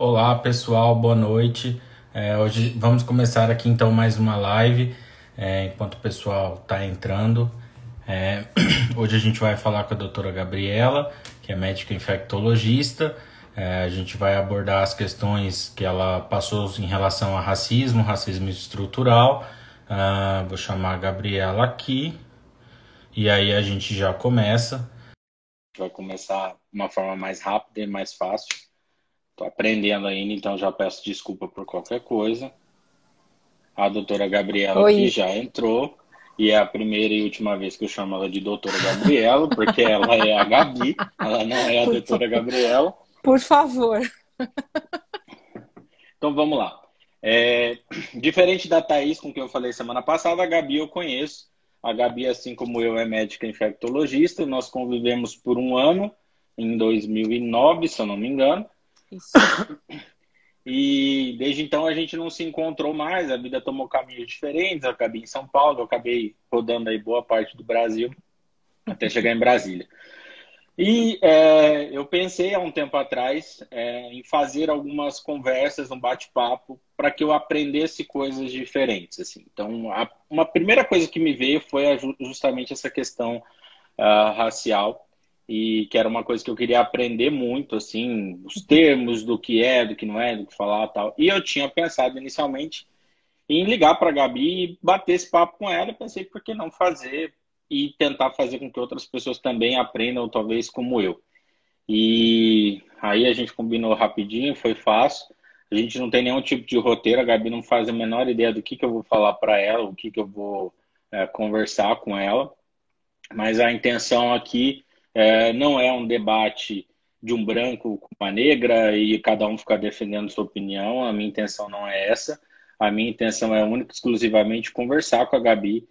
Olá pessoal, boa noite. É, hoje vamos começar aqui então mais uma live é, enquanto o pessoal está entrando. É, hoje a gente vai falar com a doutora Gabriela, que é médica infectologista. É, a gente vai abordar as questões que ela passou em relação a racismo, racismo estrutural. Uh, vou chamar a Gabriela aqui e aí a gente já começa. Vai começar de uma forma mais rápida e mais fácil. Estou aprendendo ainda, então já peço desculpa por qualquer coisa. A doutora Gabriela Oi. aqui já entrou. E é a primeira e última vez que eu chamo ela de doutora Gabriela, porque ela é a Gabi, ela não é a por doutora Gabriela. Por favor. Então vamos lá. É, diferente da Thaís, com quem eu falei semana passada, a Gabi eu conheço. A Gabi, assim como eu, é médica infectologista. Nós convivemos por um ano, em 2009, se eu não me engano. Isso. E desde então a gente não se encontrou mais, a vida tomou caminhos diferentes. Eu acabei em São Paulo, eu acabei rodando aí boa parte do Brasil até chegar em Brasília. E é, eu pensei há um tempo atrás é, em fazer algumas conversas, um bate-papo, para que eu aprendesse coisas diferentes. Assim. Então, a, uma primeira coisa que me veio foi a, justamente essa questão uh, racial, e que era uma coisa que eu queria aprender muito, assim, os termos do que é, do que não é, do que falar tal. E eu tinha pensado inicialmente em ligar para a Gabi e bater esse papo com ela. Pensei, por que não fazer e tentar fazer com que outras pessoas também aprendam, talvez como eu. E aí a gente combinou rapidinho, foi fácil. A gente não tem nenhum tipo de roteiro, a Gabi não faz a menor ideia do que, que eu vou falar para ela, o que, que eu vou é, conversar com ela. Mas a intenção aqui é, não é um debate de um branco com uma negra e cada um ficar defendendo sua opinião. A minha intenção não é essa. A minha intenção é única exclusivamente conversar com a Gabi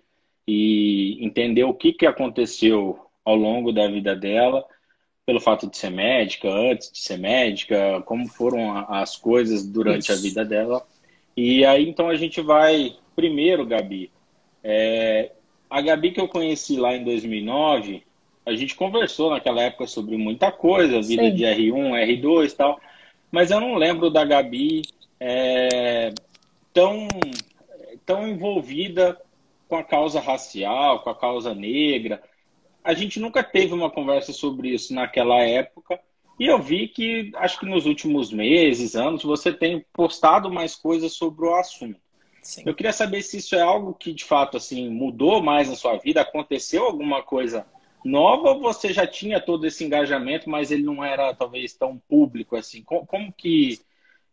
e entender o que, que aconteceu ao longo da vida dela, pelo fato de ser médica, antes de ser médica, como foram as coisas durante Isso. a vida dela. E aí, então, a gente vai. Primeiro, Gabi, é, a Gabi que eu conheci lá em 2009, a gente conversou naquela época sobre muita coisa, vida Sim. de R1, R2 e tal, mas eu não lembro da Gabi é, tão, tão envolvida com a causa racial, com a causa negra. A gente nunca teve uma conversa sobre isso naquela época. E eu vi que, acho que nos últimos meses, anos, você tem postado mais coisas sobre o assunto. Sim. Eu queria saber se isso é algo que, de fato, assim, mudou mais na sua vida, aconteceu alguma coisa nova você já tinha todo esse engajamento, mas ele não era, talvez, tão público, assim? Como, como que,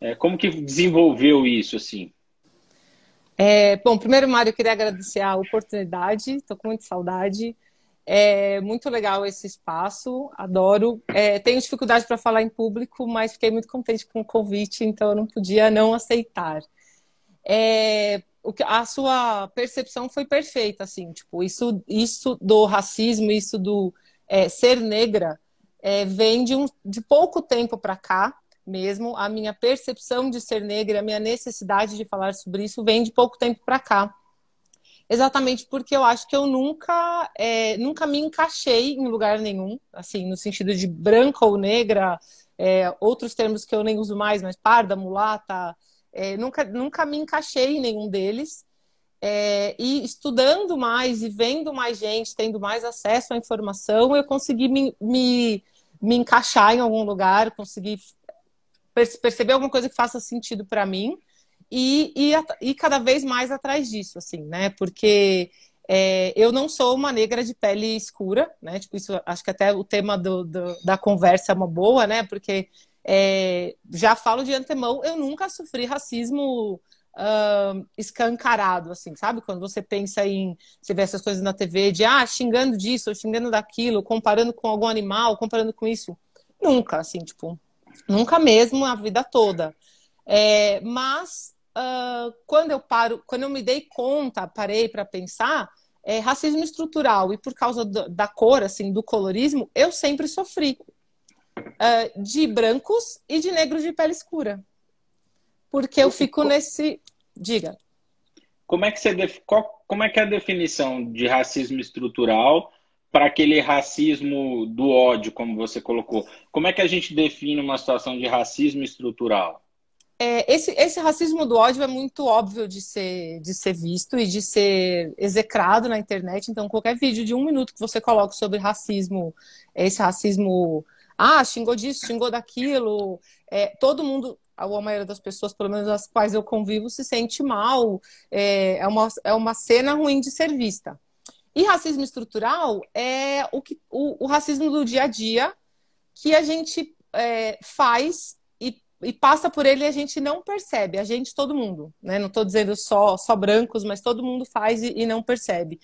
é, como que desenvolveu isso, assim? É, bom, primeiro, Mário, eu queria agradecer a oportunidade, estou com muita saudade. É muito legal esse espaço, adoro. É, tenho dificuldade para falar em público, mas fiquei muito contente com o convite, então eu não podia não aceitar. É, a sua percepção foi perfeita, assim, tipo, isso, isso do racismo, isso do é, ser negra, é, vem de, um, de pouco tempo para cá, mesmo, a minha percepção de ser negra, a minha necessidade de falar sobre isso vem de pouco tempo para cá. Exatamente porque eu acho que eu nunca, é, nunca me encaixei em lugar nenhum, assim, no sentido de branca ou negra, é, outros termos que eu nem uso mais, mas parda, mulata, é, nunca, nunca me encaixei em nenhum deles. É, e estudando mais e vendo mais gente, tendo mais acesso à informação, eu consegui me, me, me encaixar em algum lugar, consegui perceber alguma coisa que faça sentido para mim e, e, e, cada vez mais atrás disso, assim, né? Porque é, eu não sou uma negra de pele escura, né? Tipo, isso acho que até o tema do, do da conversa é uma boa, né? Porque é, já falo de antemão, eu nunca sofri racismo uh, escancarado, assim, sabe? Quando você pensa em você vê essas coisas na TV de ah, xingando disso, xingando daquilo, comparando com algum animal, comparando com isso. Nunca, assim, tipo, Nunca mesmo a vida toda. É, mas uh, quando eu paro, quando eu me dei conta, parei para pensar, é, racismo estrutural e por causa do, da cor, assim, do colorismo, eu sempre sofri uh, de brancos e de negros de pele escura, porque eu fico nesse, diga. Como é que você def... Qual... como é que é a definição de racismo estrutural para aquele racismo do ódio, como você colocou. Como é que a gente define uma situação de racismo estrutural? É, esse, esse racismo do ódio é muito óbvio de ser, de ser visto e de ser execrado na internet. Então, qualquer vídeo de um minuto que você coloque sobre racismo, esse racismo, ah, xingou disso, xingou daquilo, é, todo mundo, a maioria das pessoas, pelo menos as quais eu convivo, se sente mal. É, é, uma, é uma cena ruim de ser vista. E racismo estrutural é o, que, o, o racismo do dia a dia que a gente é, faz e passa por ele e a gente não percebe, a gente, todo mundo, né? Não estou dizendo só, só brancos, mas todo mundo faz e, e não percebe.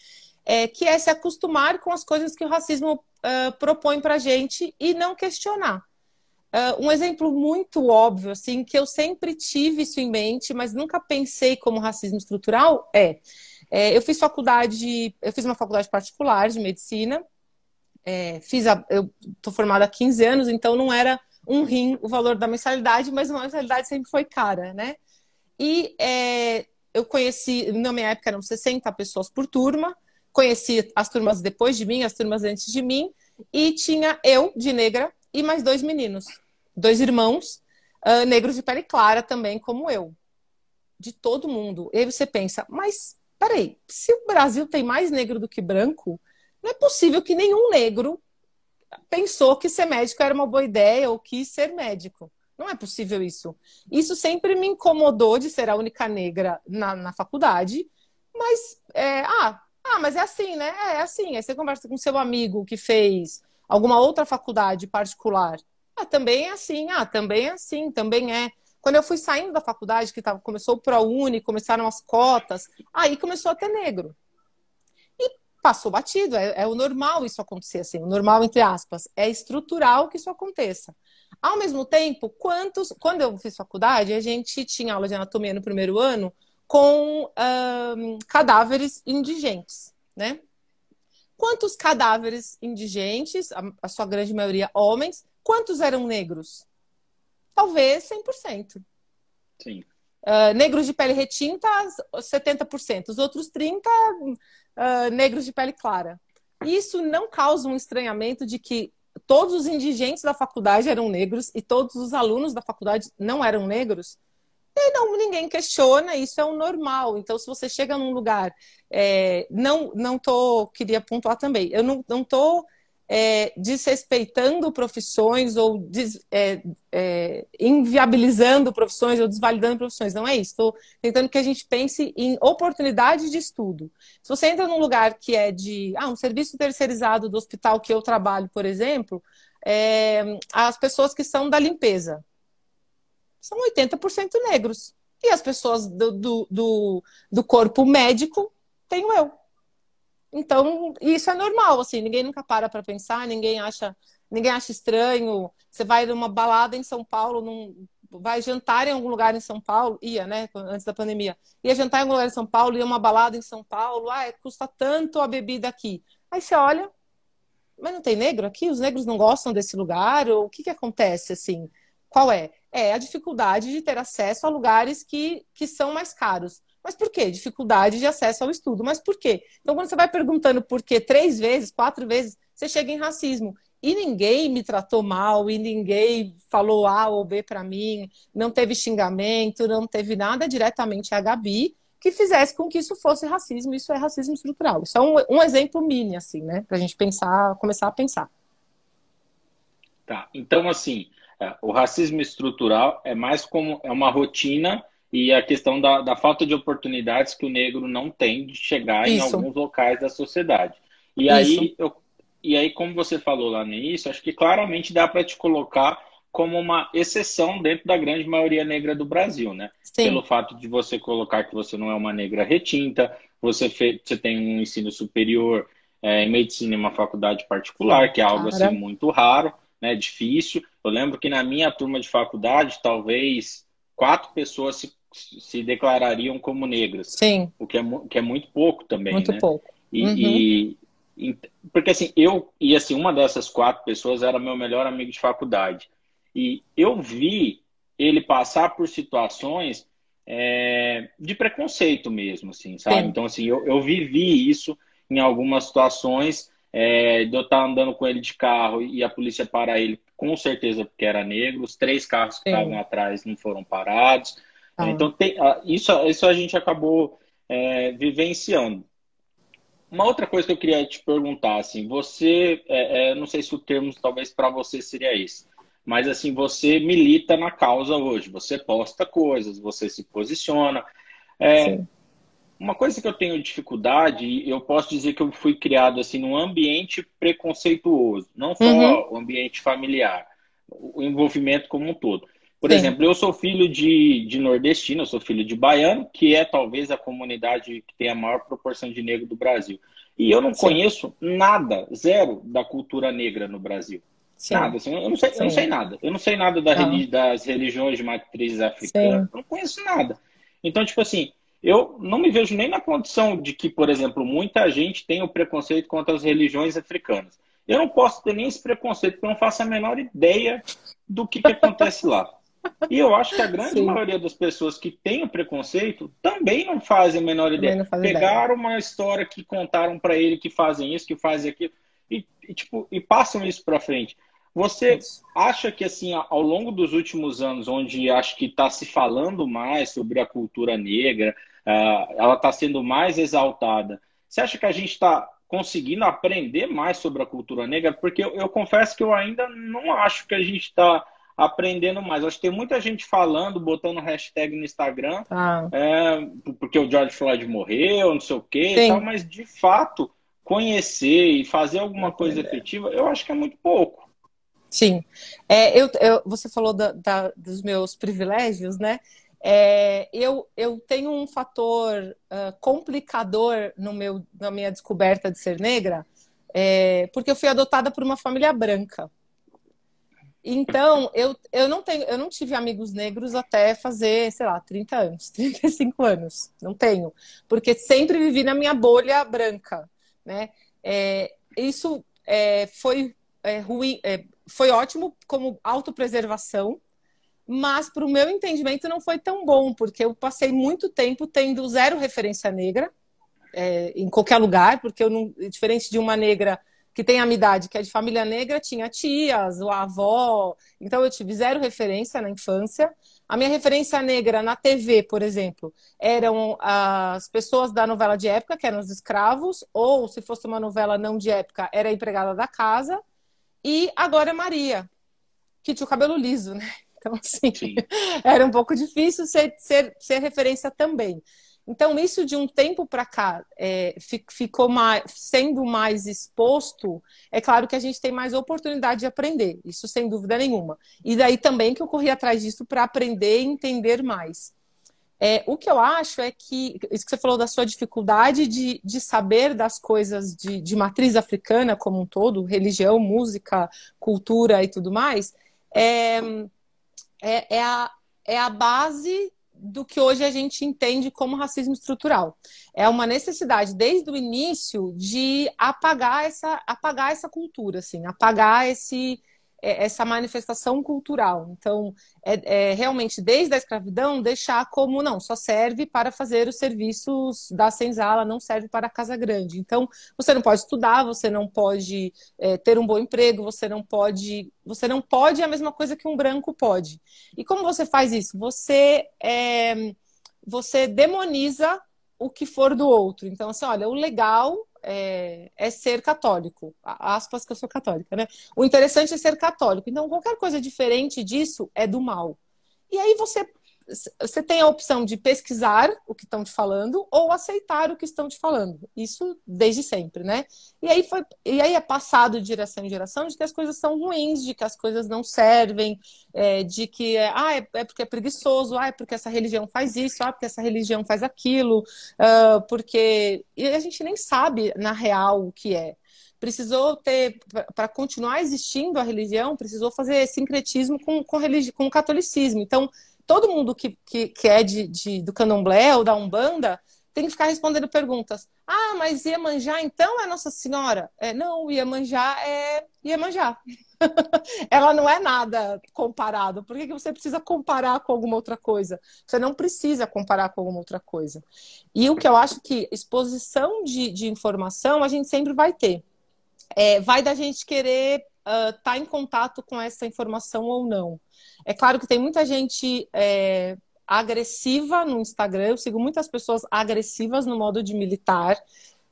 É, que é se acostumar com as coisas que o racismo uh, propõe para gente e não questionar. Uh, um exemplo muito óbvio, assim, que eu sempre tive isso em mente, mas nunca pensei como racismo estrutural, é, é eu fiz faculdade, eu fiz uma faculdade particular de medicina, é, fiz a, eu estou formada há 15 anos, então não era um rim o valor da mensalidade, mas uma mensalidade sempre foi cara, né? E é, eu conheci, na minha época eram 60 pessoas por turma, conheci as turmas depois de mim, as turmas antes de mim, e tinha eu, de negra, e mais dois meninos, dois irmãos, uh, negros de pele clara também, como eu. De todo mundo. E aí você pensa, mas peraí, se o Brasil tem mais negro do que branco, não é possível que nenhum negro pensou que ser médico era uma boa ideia ou quis ser médico. Não é possível isso. Isso sempre me incomodou de ser a única negra na, na faculdade, mas é, ah, ah, mas é assim, né? É, é assim. Aí você conversa com seu amigo que fez alguma outra faculdade particular. Ah, também é assim. Ah, também é assim, também é. Quando eu fui saindo da faculdade, que tava, começou o ProUni, começaram as cotas, aí começou a ter negro passou batido, é, é, o normal isso acontecer, assim, o normal entre aspas, é estrutural que isso aconteça. Ao mesmo tempo, quantos, quando eu fiz faculdade, a gente tinha aula de anatomia no primeiro ano com um, cadáveres indigentes, né? Quantos cadáveres indigentes, a, a sua grande maioria homens, quantos eram negros? Talvez 100%. Sim. Uh, negros de pele retinta, 70%. Os outros 30%, uh, negros de pele clara. Isso não causa um estranhamento de que todos os indigentes da faculdade eram negros e todos os alunos da faculdade não eram negros? E não, ninguém questiona, isso é o normal. Então, se você chega num lugar, é, não, não tô, queria pontuar também, eu não, não tô é, desrespeitando profissões ou des, é, é, inviabilizando profissões ou desvalidando profissões. Não é isso. Estou tentando que a gente pense em oportunidade de estudo. Se você entra num lugar que é de ah, um serviço terceirizado do hospital que eu trabalho, por exemplo, é, as pessoas que são da limpeza são 80% negros. E as pessoas do, do, do, do corpo médico tenho eu. Então, isso é normal, assim, ninguém nunca para para pensar, ninguém acha, ninguém acha estranho. Você vai numa balada em São Paulo, num, vai jantar em algum lugar em São Paulo, ia, né, antes da pandemia. Ia jantar em algum lugar em São Paulo, ia uma balada em São Paulo, ah, custa tanto a bebida aqui. Aí você olha, mas não tem negro aqui? Os negros não gostam desse lugar? Ou o que que acontece, assim? Qual é? É a dificuldade de ter acesso a lugares que, que são mais caros. Mas por quê? Dificuldade de acesso ao estudo. Mas por quê? Então, quando você vai perguntando por quê três vezes, quatro vezes, você chega em racismo. E ninguém me tratou mal, e ninguém falou A ou B para mim, não teve xingamento, não teve nada diretamente a Gabi que fizesse com que isso fosse racismo. Isso é racismo estrutural. Isso é um, um exemplo mini, assim, né? Para a gente pensar, começar a pensar. Tá. Então, assim, o racismo estrutural é mais como é uma rotina e a questão da, da falta de oportunidades que o negro não tem de chegar Isso. em alguns locais da sociedade. E aí, eu, e aí, como você falou lá no início, acho que claramente dá para te colocar como uma exceção dentro da grande maioria negra do Brasil, né? Sim. Pelo fato de você colocar que você não é uma negra retinta, você, fe, você tem um ensino superior é, em medicina em uma faculdade particular, que é algo assim muito raro, né? Difícil. Eu lembro que na minha turma de faculdade, talvez quatro pessoas se se declarariam como negras. Sim. O que é, que é muito pouco também. Muito né? pouco. E, uhum. e, e, porque assim, eu e assim, uma dessas quatro pessoas era meu melhor amigo de faculdade. E eu vi ele passar por situações é, de preconceito mesmo, assim, sabe? Sim. Então, assim, eu, eu vivi isso em algumas situações é, de eu estar andando com ele de carro e a polícia para ele com certeza porque era negro, os três carros que estavam atrás não foram parados. Ah. Então, tem, isso, isso a gente acabou é, vivenciando. Uma outra coisa que eu queria te perguntar, assim, você, é, é, não sei se o termo talvez para você seria esse, mas assim, você milita na causa hoje, você posta coisas, você se posiciona. É, uma coisa que eu tenho dificuldade, eu posso dizer que eu fui criado assim num ambiente preconceituoso, não só uhum. o ambiente familiar, o envolvimento como um todo. Por Sim. exemplo, eu sou filho de, de nordestino, eu sou filho de baiano, que é talvez a comunidade que tem a maior proporção de negro do Brasil. E eu não Sim. conheço nada, zero, da cultura negra no Brasil. Sim. Nada, assim, eu, não sei, eu não sei nada. Eu não sei nada da religi das religiões de matrizes africanas. Eu não conheço nada. Então, tipo assim, eu não me vejo nem na condição de que, por exemplo, muita gente tem o preconceito contra as religiões africanas. Eu não posso ter nem esse preconceito, porque eu não faço a menor ideia do que, que acontece lá. E eu acho que a grande Sim. maioria das pessoas que têm o preconceito também não fazem a menor ideia. Pegaram ideia. uma história que contaram para ele que fazem isso, que fazem aquilo, e, e, tipo, e passam isso para frente. Você acha que, assim, ao longo dos últimos anos, onde acho que está se falando mais sobre a cultura negra, ela está sendo mais exaltada, você acha que a gente está conseguindo aprender mais sobre a cultura negra? Porque eu, eu confesso que eu ainda não acho que a gente está aprendendo mais. Acho que tem muita gente falando, botando hashtag no Instagram, ah. é, porque o George Floyd morreu, não sei o quê, tal, mas de fato, conhecer e fazer alguma coisa efetiva, eu acho que é muito pouco. Sim. É, eu, eu, você falou da, da, dos meus privilégios, né? É, eu, eu tenho um fator uh, complicador no meu, na minha descoberta de ser negra, é, porque eu fui adotada por uma família branca. Então, eu, eu não tenho, eu não tive amigos negros até fazer, sei lá, 30 anos, 35 anos. Não tenho. Porque sempre vivi na minha bolha branca. Né? É, isso é, foi é, ruim, é, foi ótimo como autopreservação, mas para o meu entendimento não foi tão bom, porque eu passei muito tempo tendo zero referência negra é, em qualquer lugar, porque eu não, diferente de uma negra que tem a minha idade, que é de família negra, tinha tias, a avó. Então eu tive zero referência na infância. A minha referência negra na TV, por exemplo, eram as pessoas da novela de época, que eram os escravos, ou se fosse uma novela não de época, era a empregada da casa. E agora é Maria, que tinha o cabelo liso, né? Então, assim, Sim. era um pouco difícil ser, ser, ser referência também. Então, isso de um tempo para cá é, ficou mais, sendo mais exposto, é claro que a gente tem mais oportunidade de aprender, isso sem dúvida nenhuma. E daí também que eu corri atrás disso para aprender e entender mais. É, o que eu acho é que, isso que você falou da sua dificuldade de, de saber das coisas de, de matriz africana como um todo, religião, música, cultura e tudo mais, é, é, é a, é a base do que hoje a gente entende como racismo estrutural. É uma necessidade desde o início de apagar essa, apagar essa cultura, assim, apagar esse, essa manifestação cultural. Então, é, é, realmente, desde a escravidão, deixar como não, só serve para fazer os serviços da senzala, não serve para a casa grande. Então, você não pode estudar, você não pode é, ter um bom emprego, você não pode. Você não pode a mesma coisa que um branco pode. E como você faz isso? Você, é, você demoniza o que for do outro. Então, assim, olha, o legal é, é, ser católico. Aspas que eu sou católica, né? O interessante é ser católico. Então, qualquer coisa diferente disso é do mal. E aí você você tem a opção de pesquisar o que estão te falando ou aceitar o que estão te falando. Isso desde sempre, né? E aí, foi, e aí é passado de geração em geração de que as coisas são ruins, de que as coisas não servem, é, de que é, ah, é, é, porque é preguiçoso, ah, é porque essa religião faz isso, ah, porque essa religião faz aquilo, uh, porque. E a gente nem sabe, na real, o que é precisou ter, para continuar existindo a religião, precisou fazer sincretismo com, com, religi com o catolicismo. Então, todo mundo que, que, que é de, de, do candomblé ou da Umbanda tem que ficar respondendo perguntas. Ah, mas Iemanjá então é Nossa Senhora? É, não, Iemanjá é Iemanjá. Ela não é nada comparado. Por que, que você precisa comparar com alguma outra coisa? Você não precisa comparar com alguma outra coisa. E o que eu acho que exposição de, de informação a gente sempre vai ter. É, vai da gente querer está uh, em contato com essa informação ou não. É claro que tem muita gente é, agressiva no Instagram, eu sigo muitas pessoas agressivas no modo de militar,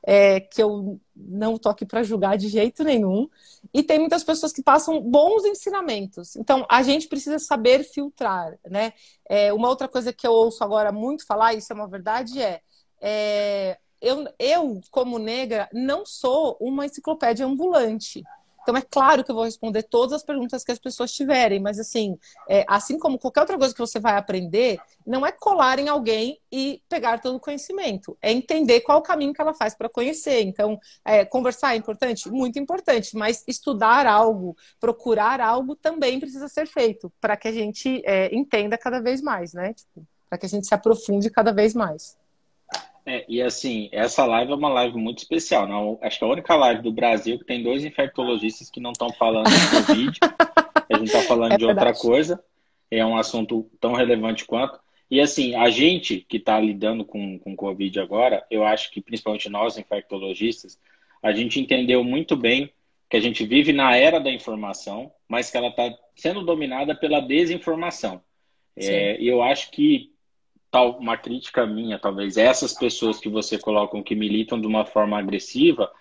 é, que eu não estou aqui para julgar de jeito nenhum. E tem muitas pessoas que passam bons ensinamentos. Então, a gente precisa saber filtrar, né? É, uma outra coisa que eu ouço agora muito falar, isso é uma verdade, é, é eu, eu, como negra, não sou uma enciclopédia ambulante. Então, é claro que eu vou responder todas as perguntas que as pessoas tiverem, mas assim, é, assim como qualquer outra coisa que você vai aprender, não é colar em alguém e pegar todo o conhecimento, é entender qual o caminho que ela faz para conhecer. Então, é, conversar é importante? Muito importante, mas estudar algo, procurar algo também precisa ser feito para que a gente é, entenda cada vez mais, né? Tipo, para que a gente se aprofunde cada vez mais. É, e assim, essa live é uma live muito especial. Não? Acho que é a única live do Brasil que tem dois infectologistas que não estão falando de Covid. a gente está falando é de outra coisa. É um assunto tão relevante quanto. E assim, a gente que está lidando com, com Covid agora, eu acho que principalmente nós infectologistas, a gente entendeu muito bem que a gente vive na era da informação, mas que ela está sendo dominada pela desinformação. É, e eu acho que tal uma crítica minha, talvez essas pessoas que você coloca que militam de uma forma agressiva,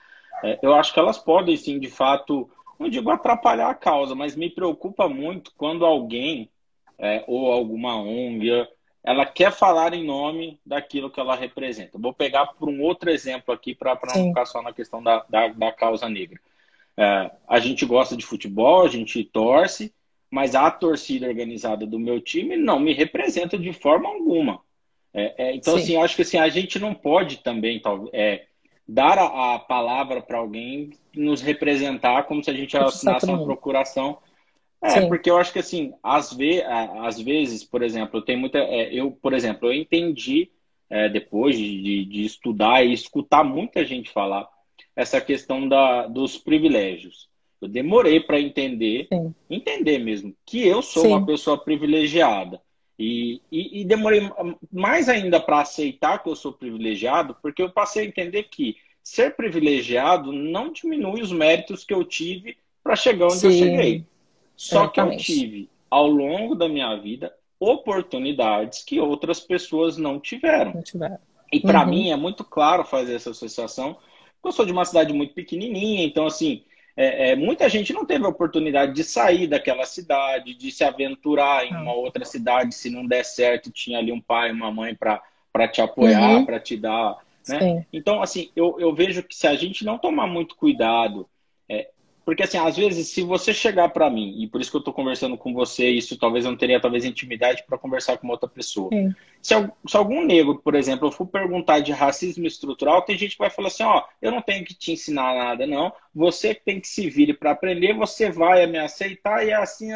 é, eu acho que elas podem sim, de fato, não digo atrapalhar a causa, mas me preocupa muito quando alguém é, ou alguma ONG ela quer falar em nome daquilo que ela representa. Vou pegar por um outro exemplo aqui para não ficar só na questão da, da, da causa negra. É, a gente gosta de futebol, a gente torce, mas a torcida organizada do meu time não me representa de forma alguma. É, é, então, Sim. assim, acho que assim, a gente não pode também é, dar a, a palavra para alguém nos representar como se a gente assinasse uma procuração. É, Sim. porque eu acho que assim, às, ve às vezes, por exemplo, tem muita. É, eu, por exemplo, eu entendi é, depois de, de, estudar e escutar muita gente falar essa questão da, dos privilégios. Eu demorei para entender, Sim. entender mesmo, que eu sou Sim. uma pessoa privilegiada. E, e, e demorei mais ainda para aceitar que eu sou privilegiado, porque eu passei a entender que ser privilegiado não diminui os méritos que eu tive para chegar onde Sim. eu cheguei. Só Exatamente. que eu tive, ao longo da minha vida, oportunidades que outras pessoas não tiveram. Não tiveram. E para uhum. mim é muito claro fazer essa associação, porque eu sou de uma cidade muito pequenininha, então assim, é, é, muita gente não teve a oportunidade de sair daquela cidade, de se aventurar em uma outra cidade, se não der certo, tinha ali um pai, uma mãe para te apoiar, uhum. para te dar. Né? Então, assim, eu, eu vejo que se a gente não tomar muito cuidado, é, porque assim, às vezes, se você chegar para mim, e por isso que eu estou conversando com você, isso talvez eu não teria talvez intimidade para conversar com outra pessoa. Se, se, algum negro, por exemplo, eu for perguntar de racismo estrutural, tem gente que vai falar assim, ó, eu não tenho que te ensinar nada, não. Você tem que se vir para aprender, você vai me aceitar e é assim.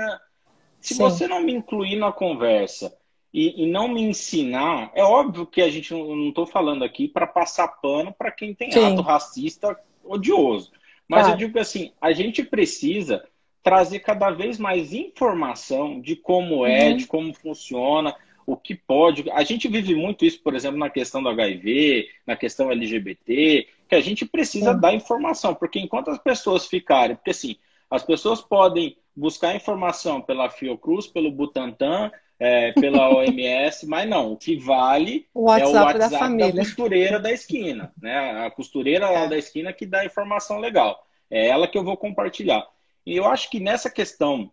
Se Sim. você não me incluir na conversa e, e, não me ensinar, é óbvio que a gente não estou falando aqui para passar pano para quem tem Sim. ato racista odioso. Mas claro. eu digo assim, a gente precisa trazer cada vez mais informação de como é, uhum. de como funciona, o que pode. A gente vive muito isso, por exemplo, na questão do HIV, na questão LGBT, que a gente precisa dar informação, porque enquanto as pessoas ficarem, porque assim, as pessoas podem buscar informação pela Fiocruz, pelo Butantan, é, pela OMS, mas não, o que vale o é o WhatsApp da, da, costureira da esquina, né? A costureira lá é. da esquina que dá informação legal. É ela que eu vou compartilhar. E eu acho que nessa questão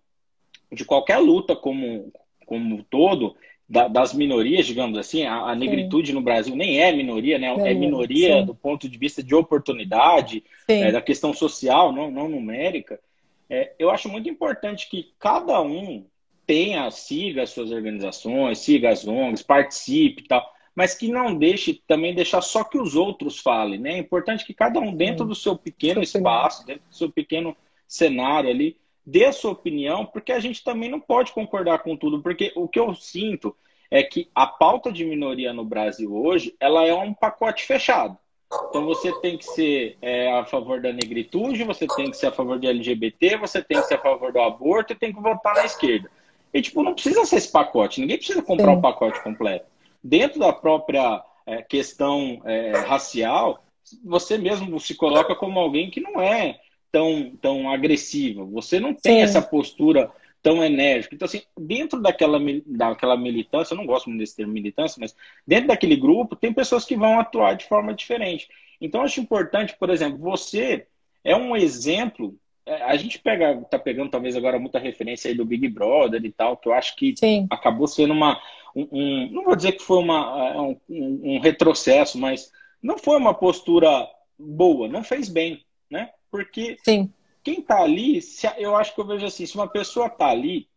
de qualquer luta como, como todo, da, das minorias, digamos assim, a, a negritude sim. no Brasil nem é minoria, né? É, é minoria sim. do ponto de vista de oportunidade, é, da questão social, não, não numérica. É, eu acho muito importante que cada um tenha, siga as suas organizações, siga as ONGs, participe e tal, mas que não deixe também deixar só que os outros falem, né? É importante que cada um dentro do seu pequeno espaço, dentro do seu pequeno cenário ali, dê a sua opinião, porque a gente também não pode concordar com tudo, porque o que eu sinto é que a pauta de minoria no Brasil hoje, ela é um pacote fechado. Então você tem que ser é, a favor da negritude, você tem que ser a favor de LGBT, você tem que ser a favor do aborto e tem que votar na esquerda. E, tipo, não precisa ser esse pacote. Ninguém precisa comprar o um pacote completo. Dentro da própria é, questão é, racial, você mesmo se coloca como alguém que não é tão, tão agressiva, você não tem Sim. essa postura tão enérgica. Então, assim, dentro daquela, daquela militância, eu não gosto muito desse termo militância, mas dentro daquele grupo, tem pessoas que vão atuar de forma diferente. Então, acho importante, por exemplo, você é um exemplo. É, a gente pega, tá pegando talvez agora muita referência aí do Big Brother e tal, que eu acho que Sim. acabou sendo uma. Um, um, não vou dizer que foi uma, é, um, um retrocesso, mas não foi uma postura boa, não fez bem, né? Porque Sim. quem está ali, se, eu acho que eu vejo assim, se uma pessoa está ali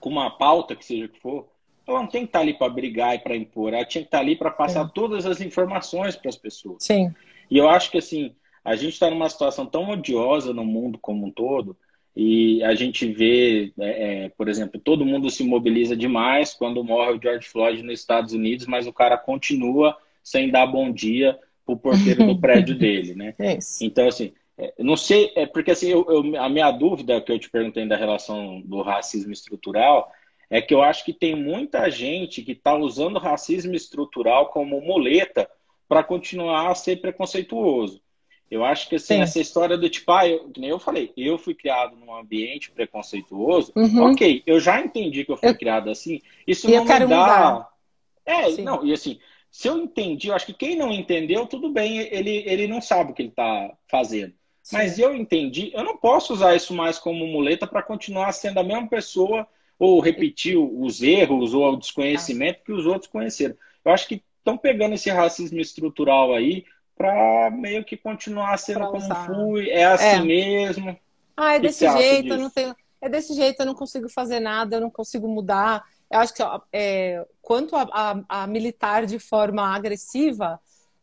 com uma pauta, que seja que for, ela não tem que estar tá ali para brigar e para impor, ela tinha que estar tá ali para passar Sim. todas as informações para as pessoas. Sim. E eu acho que assim, a gente está numa situação tão odiosa no mundo como um todo, e a gente vê, é, é, por exemplo, todo mundo se mobiliza demais quando morre o George Floyd nos Estados Unidos, mas o cara continua sem dar bom dia pro porteiro do prédio dele, né? É então, assim, é, não sei, é porque assim, eu, eu, a minha dúvida que eu te perguntei da relação do racismo estrutural é que eu acho que tem muita gente que está usando o racismo estrutural como muleta para continuar a ser preconceituoso. Eu acho que assim, essa história do tipo, ah, eu, que nem eu falei, eu fui criado num ambiente preconceituoso, uhum. ok, eu já entendi que eu fui eu, criado assim, isso não me dá. Mudar. É, Sim. não, e assim, se eu entendi, eu acho que quem não entendeu, tudo bem, ele, ele não sabe o que ele está fazendo. Sim. Mas eu entendi, eu não posso usar isso mais como muleta para continuar sendo a mesma pessoa ou repetir os erros ou o desconhecimento que os outros conheceram. Eu acho que estão pegando esse racismo estrutural aí para meio que continuar sendo como fui, é assim é. mesmo. Ah, é desse jeito, eu não tenho. É desse jeito, eu não consigo fazer nada, eu não consigo mudar. Eu acho que é, quanto a, a, a, militar de forma agressiva,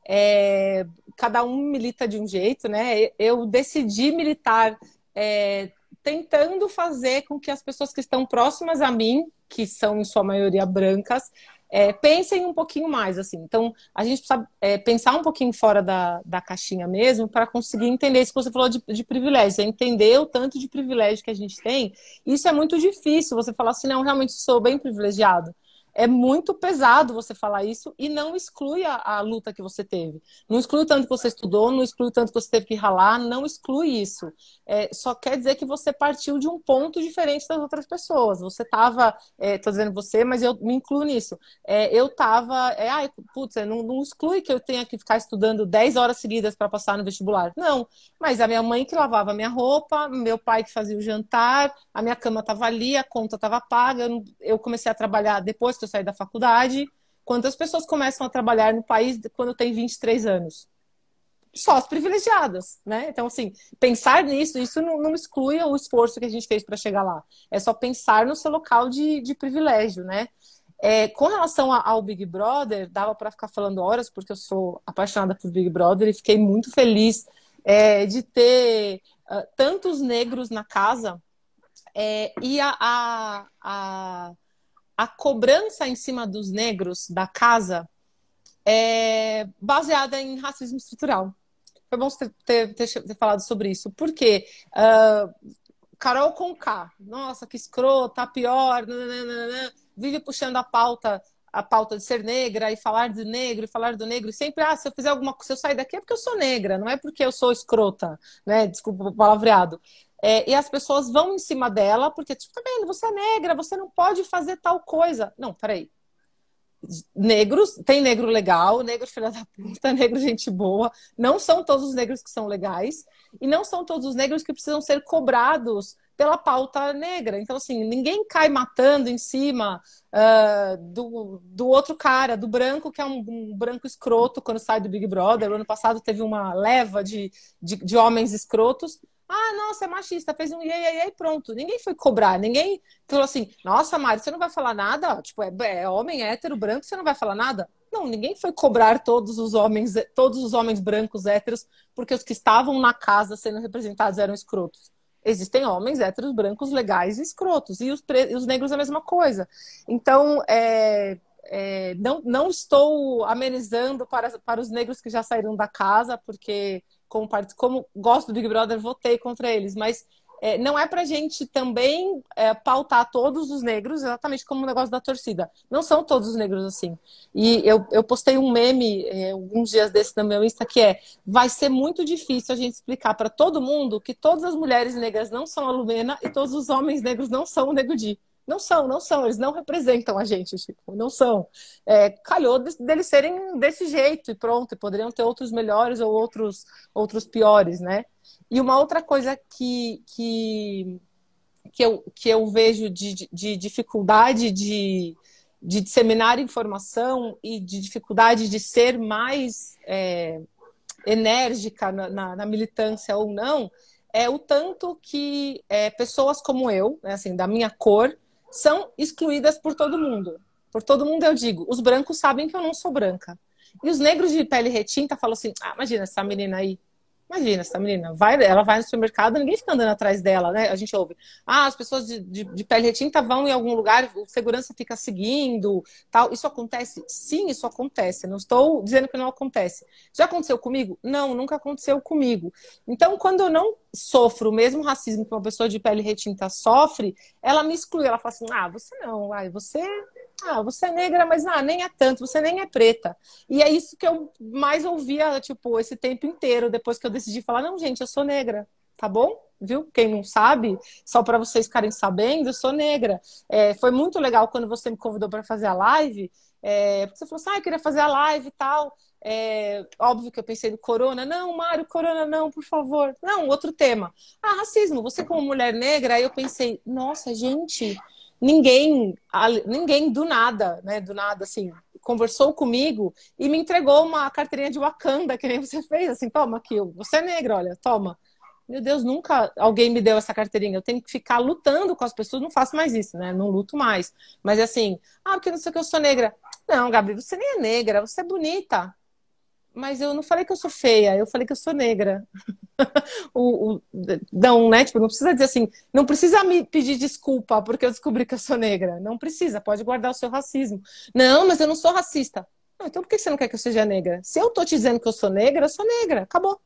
é, cada um milita de um jeito, né? Eu decidi militar é, tentando fazer com que as pessoas que estão próximas a mim, que são em sua maioria brancas, é, pensem um pouquinho mais, assim. Então, a gente precisa é, pensar um pouquinho fora da, da caixinha mesmo para conseguir entender isso que você falou de, de privilégio, é entender o tanto de privilégio que a gente tem. Isso é muito difícil, você falar assim, não, realmente sou bem privilegiado é muito pesado você falar isso e não exclui a, a, luta que você teve. Não exclui o tanto que você estudou, não exclui o tanto que você teve que ralar, não exclui isso. É, só quer dizer que você partiu de um ponto diferente das outras pessoas. Você estava, estou é, dizendo você, mas eu me incluo nisso. É, eu estava, é, ai, putz, não, não exclui que eu tenha que ficar estudando 10 horas seguidas para passar no vestibular. Não, mas a minha mãe que lavava minha roupa, meu pai que fazia o jantar, a minha cama estava ali, a conta estava paga, eu comecei a trabalhar depois que eu sair da faculdade. Quantas pessoas começam a trabalhar no país quando tem 23 anos? Só as privilegiadas, né? Então, assim, pensar nisso, isso não, não exclui o esforço que a gente fez para chegar lá. É só pensar no seu local de, de privilégio, né? É, com relação ao Big Brother, dava para ficar falando horas, porque eu sou apaixonada por Big Brother e fiquei muito feliz é, de ter uh, tantos negros na casa. É, e a, a, a a cobrança em cima dos negros da casa é baseada em racismo estrutural. Foi bom ter, ter, ter, ter falado sobre isso. Por quê? Uh, Carol Conká, nossa, que escrota, pior, nananana, vive puxando a pauta a pauta de ser negra e falar de negro e falar do negro e sempre, ah, se eu fizer alguma coisa, se eu sair daqui é porque eu sou negra, não é porque eu sou escrota, né? Desculpa o palavreado. É, e as pessoas vão em cima dela porque, tipo, tá vendo, você é negra, você não pode fazer tal coisa. Não, peraí. Negros, tem negro legal, negro filha da puta, negro gente boa. Não são todos os negros que são legais e não são todos os negros que precisam ser cobrados pela pauta negra. Então, assim, ninguém cai matando em cima uh, do, do outro cara, do branco, que é um, um, branco escroto quando sai do Big Brother. O ano passado teve uma leva de, de, de homens escrotos. Ah, nossa, é machista, fez um iê, iê, e pronto. Ninguém foi cobrar, ninguém falou assim, nossa, Mari, você não vai falar nada? Tipo, é, é homem hétero, branco, você não vai falar nada? Não, ninguém foi cobrar todos os homens, todos os homens brancos héteros, porque os que estavam na casa sendo representados eram escrotos. Existem homens héteros, brancos, legais e escrotos. E os, e os negros a mesma coisa. Então, é, é, não, não estou amenizando para, para os negros que já saíram da casa, porque como, como gosto do Big Brother, votei contra eles. Mas é, não é para gente também é, pautar todos os negros, exatamente como o negócio da torcida. Não são todos os negros assim. E eu, eu postei um meme é, alguns dias desses no meu Insta que é: vai ser muito difícil a gente explicar para todo mundo que todas as mulheres negras não são a Lumena e todos os homens negros não são o Nego Di. Não são, não são, eles não representam a gente, tipo, não são. É, calhou deles serem desse jeito e pronto, poderiam ter outros melhores ou outros, outros piores, né? E uma outra coisa que, que, que, eu, que eu vejo de, de dificuldade de, de disseminar informação e de dificuldade de ser mais é, enérgica na, na, na, militância ou não, é o tanto que é, pessoas como eu, né, assim, da minha cor, são excluídas por todo mundo. Por todo mundo eu digo, os brancos sabem que eu não sou branca. E os negros de pele retinta falam assim: ah, imagina essa menina aí, Imagina essa menina, vai, ela vai no supermercado, ninguém fica andando atrás dela, né? A gente ouve. Ah, as pessoas de, de, de, pele retinta vão em algum lugar, o segurança fica seguindo, tal. Isso acontece? Sim, isso acontece. Não estou dizendo que não acontece. Já aconteceu comigo? Não, nunca aconteceu comigo. Então, quando eu não sofro o mesmo racismo que uma pessoa de pele retinta sofre, ela me exclui. Ela fala assim: ah, você não, vai, você ah, você é negra, mas ah, nem é tanto, você nem é preta. E é isso que eu mais ouvia, tipo, esse tempo inteiro, depois que eu decidi falar, não, gente, eu sou negra, tá bom? Viu? Quem não sabe, só para vocês ficarem sabendo, eu sou negra. É, foi muito legal quando você me convidou para fazer a live, é, porque você falou assim, ah, eu queria fazer a live e tal. É, óbvio que eu pensei no corona. Não, Mário, corona não, por favor. Não, outro tema. Ah, racismo. Você como mulher negra, aí eu pensei, nossa, gente, ninguém, ninguém do nada, né? Do nada, assim, conversou comigo e me entregou uma carteirinha de Wakanda, que nem você fez, assim, toma aqui, você é negra, olha, toma. Meu Deus, nunca alguém me deu essa carteirinha. Eu tenho que ficar lutando com as pessoas. Não faço mais isso, né? Não luto mais. Mas assim, ah, porque não sei o que eu sou negra. Não, Gabi, você nem é negra, você é bonita. Mas eu não falei que eu sou feia, eu falei que eu sou negra. o, o, não, né? Tipo, não precisa dizer assim, não precisa me pedir desculpa porque eu descobri que eu sou negra. Não precisa, pode guardar o seu racismo. Não, mas eu não sou racista. Não, então por que você não quer que eu seja negra? Se eu tô te dizendo que eu sou negra, eu sou negra. Acabou.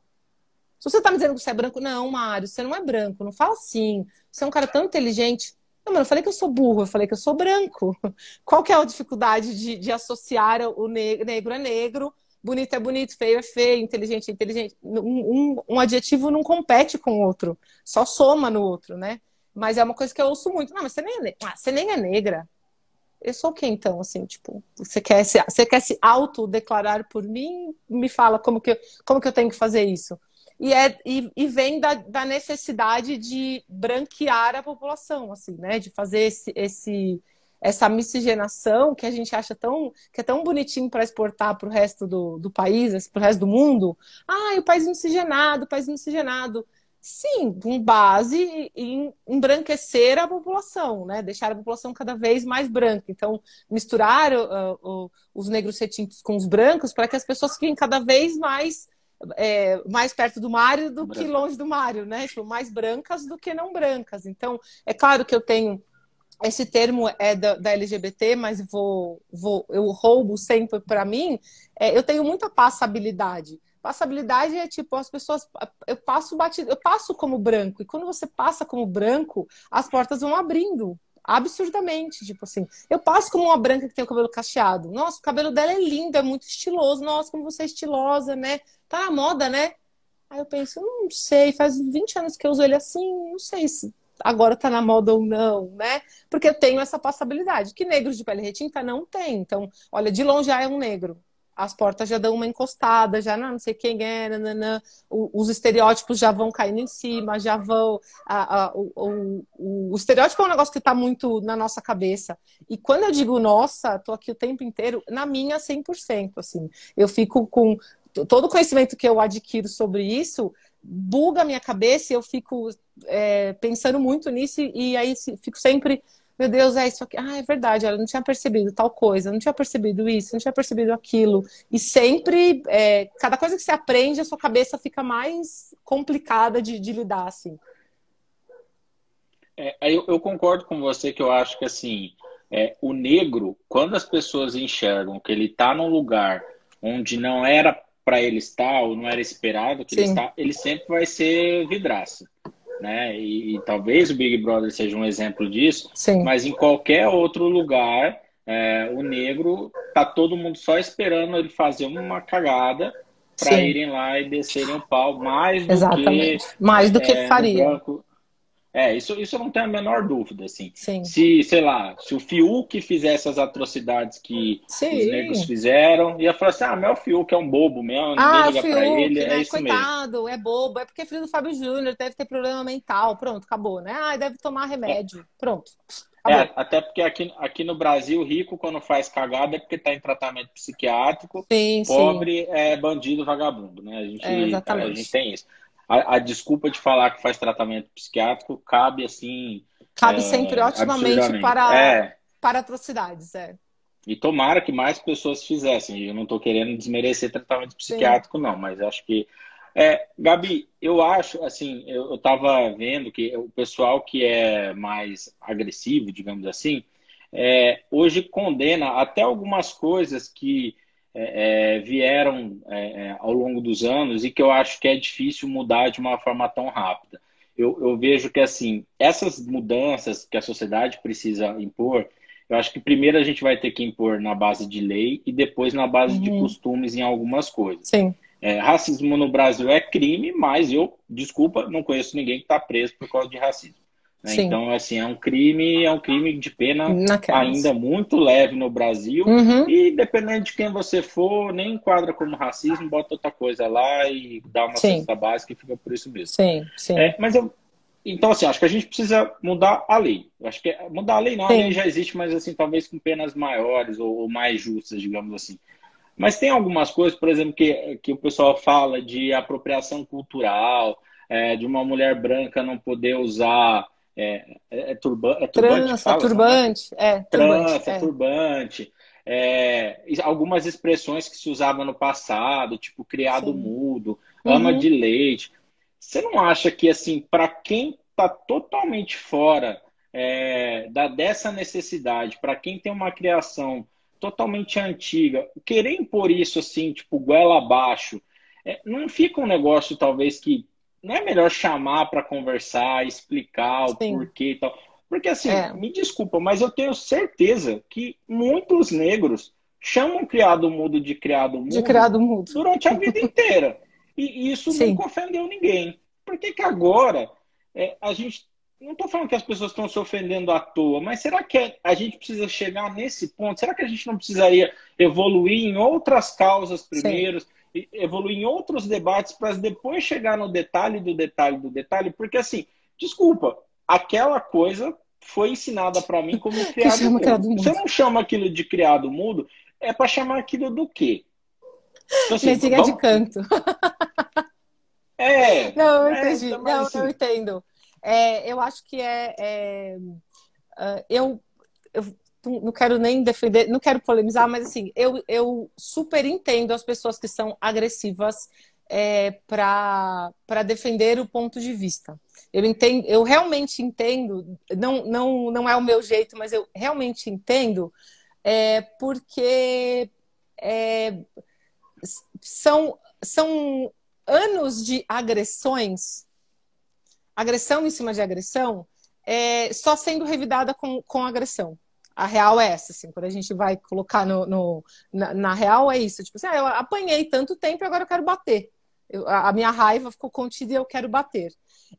Se você tá me dizendo que você é branco, não, Mário, você não é branco. Não fala assim. Você é um cara tão inteligente. Não, mas eu falei que eu sou burro, eu falei que eu sou branco. Qual que é a dificuldade de, de associar o negro, negro é negro bonito é bonito, feio é feio, inteligente é inteligente. Um, um, um, adjetivo não compete com o outro, só soma no outro, né? Mas é uma coisa que eu ouço muito. Não, mas você nem é, ah, você nem é negra. Eu sou o que então, assim, tipo, você quer se, você quer se autodeclarar por mim? Me fala como que, como que eu tenho que fazer isso. E, é, e, e vem da, da necessidade de branquear a população, assim, né? De fazer esse, esse essa miscigenação que a gente acha tão que é tão bonitinho para exportar para o resto do, do país, para o resto do mundo. Ah, o país miscigenado, o país miscigenado. Sim, com base em embranquecer a população, né? Deixar a população cada vez mais branca. Então, misturar uh, uh, os negros retintos com os brancos para que as pessoas fiquem cada vez mais é, mais perto do Mário do Branco. que longe do Mário, né? Tipo, mais brancas do que não brancas. Então, é claro que eu tenho esse termo é da, da, LGBT, mas vou, vou, eu roubo sempre para mim. É, eu tenho muita passabilidade. Passabilidade é tipo as pessoas, eu passo batido, eu passo como branco e quando você passa como branco, as portas vão abrindo absurdamente, tipo assim. Eu passo como uma branca que tem o cabelo cacheado. Nossa, o cabelo dela é lindo, é muito estiloso. Nossa, como você é estilosa, né? Tá na moda, né? Aí eu penso, não sei, faz 20 anos que eu uso ele assim, não sei se agora tá na moda ou não, né? Porque eu tenho essa passabilidade, que negros de pele retinta não tem. Então, olha, de longe já é um negro. As portas já dão uma encostada, já não, sei quem é, nananã. os estereótipos já vão caindo em cima, já vão. A, a, o, o, o, estereótipo é um negócio que está muito na nossa cabeça. E quando eu digo nossa, tô aqui o tempo inteiro, na minha 100%. Assim, eu fico com todo o conhecimento que eu adquiro sobre isso, buga a minha cabeça e eu fico é, pensando muito nisso e aí fico sempre, meu Deus, é isso aqui. Ah, é verdade, ela não tinha percebido tal coisa, não tinha percebido isso, não tinha percebido aquilo. E sempre, é, cada coisa que você aprende, a sua cabeça fica mais complicada de, de lidar, assim. É, eu, eu, concordo com você que eu acho que assim, é, o negro, quando as pessoas enxergam que ele está num lugar onde não era para ele estar ou não era esperado que Sim. ele está, ele sempre vai ser vidraça. né? E, e, talvez o Big Brother seja um exemplo disso, Sim. mas em qualquer outro lugar, é, o negro tá todo mundo só esperando ele fazer uma cagada para irem lá e descerem o pau mais do Exatamente. que mais do que é, faria. Branco, é, isso, isso eu não tenho a menor dúvida, assim. Sim. Se, sei lá, se o Fiuk fizesse as atrocidades que Sim. os negros fizeram, ia falar assim, ah, meu Fiuk é um bobo mesmo, ah, liga Fiuk, pra ele, é né? é isso Coitado, mesmo. é bobo, é porque é filho do Fábio Júnior, deve ter problema mental, pronto, acabou, né? Ah, deve tomar remédio, é. pronto. É, até porque aqui, aqui no Brasil, rico quando faz cagada é porque está em tratamento psiquiátrico, sim, pobre sim. é bandido, vagabundo, né? A gente, é, a gente tem isso a, a, desculpa de falar que faz tratamento psiquiátrico cabe assim. Cabe é, sempre otimamente para, é. para atrocidades, é. E tomara que mais pessoas fizessem. Eu não estou querendo desmerecer tratamento psiquiátrico, Sim. não, mas acho que. É, Gabi, eu acho, assim, eu estava vendo que o pessoal que é mais agressivo, digamos assim, é, hoje condena até algumas coisas que é, é, vieram é, é, ao longo dos anos e que eu acho que é difícil mudar de uma forma tão rápida. Eu, eu, vejo que assim essas mudanças que a sociedade precisa impor, eu acho que primeiro a gente vai ter que impor na base de lei e depois na base uhum. de costumes em algumas coisas. Sim. É, racismo no Brasil é crime, mas eu, desculpa, não conheço ninguém que está preso por causa de racismo. Né? Então, assim, é um crime, é um crime de pena ainda muito leve no Brasil. Uhum. E dependendo de quem você for, nem enquadra como racismo, bota outra coisa lá e dá uma sim. cesta básica e fica por isso mesmo. Sim, sim. É, mas eu. Então, assim, acho que a gente precisa mudar a lei. Acho que é, mudar a lei não, sim. a lei já existe, mas assim, talvez com penas maiores ou, ou mais justas, digamos assim. Mas tem algumas coisas, por exemplo, que, que o pessoal fala de apropriação cultural, é, de uma mulher branca não poder usar é, é, é, turba, é turbante. Trança, fala, turbante. É, Trança, é. turbante. É, algumas expressões que se usavam no passado, tipo criado Sim. mudo, ama uhum. de leite. Você não acha que, assim, para quem está totalmente fora é, da, dessa necessidade, para quem tem uma criação totalmente antiga, querer impor isso, assim, tipo, goela abaixo, é, não fica um negócio, talvez, que não é melhor chamar para conversar, explicar o Sim. porquê e tal? Porque assim, é. me desculpa, mas eu tenho certeza que muitos negros chamam criado mudo de criado mudo, de criado mudo. durante a vida inteira. E isso Sim. nunca ofendeu ninguém. Por que, que agora é, a gente. Não estou falando que as pessoas estão se ofendendo à toa, mas será que a gente precisa chegar nesse ponto? Será que a gente não precisaria evoluir em outras causas primeiro? Sim evoluir em outros debates para depois chegar no detalhe do detalhe do detalhe, porque assim, desculpa, aquela coisa foi ensinada para mim como criado mudo. criado mudo. Você não chama aquilo de criado mudo, é para chamar aquilo do quê? Então, assim, vamos... de canto. É. Não, eu é, entendi. Então, não, assim... eu entendo. É, eu acho que é, é uh, eu, eu não quero nem defender, não quero polemizar, mas assim, eu, eu super entendo as pessoas que são agressivas é, para defender o ponto de vista. Eu entendo, eu realmente entendo, não, não, não é o meu jeito, mas eu realmente entendo, é, porque é, são, são anos de agressões, agressão em cima de agressão, é, só sendo revidada com, com agressão. A real é essa, assim, quando a gente vai colocar no, no na, na, real é isso, tipo assim, ah, eu apanhei tanto tempo e agora eu quero bater. Eu, a, minha raiva ficou contida e eu quero bater.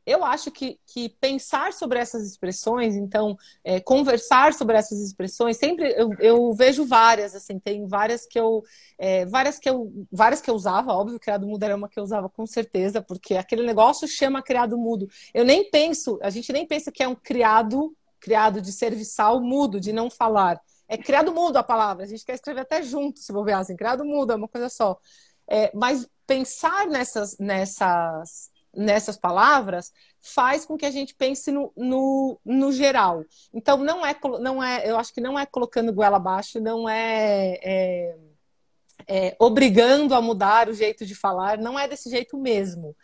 Eu acho que, que pensar sobre essas expressões, então, é, conversar sobre essas expressões, sempre eu, eu, vejo várias, assim, tem várias que eu, é, várias que eu, várias que eu usava, óbvio, criado mudo era uma que eu usava com certeza, porque aquele negócio chama criado mudo. Eu nem penso, a gente nem pensa que é um criado criado de serviçal mudo, de não falar. É criado mudo a palavra, a gente quer escrever até junto, se bobear assim, criado mudo é uma coisa só. É, mas pensar nessas, nessas, nessas palavras faz com que a gente pense no, no, no, geral. Então, não é, não é, eu acho que não é colocando goela abaixo, não é, é, é obrigando a mudar o jeito de falar, não é desse jeito mesmo.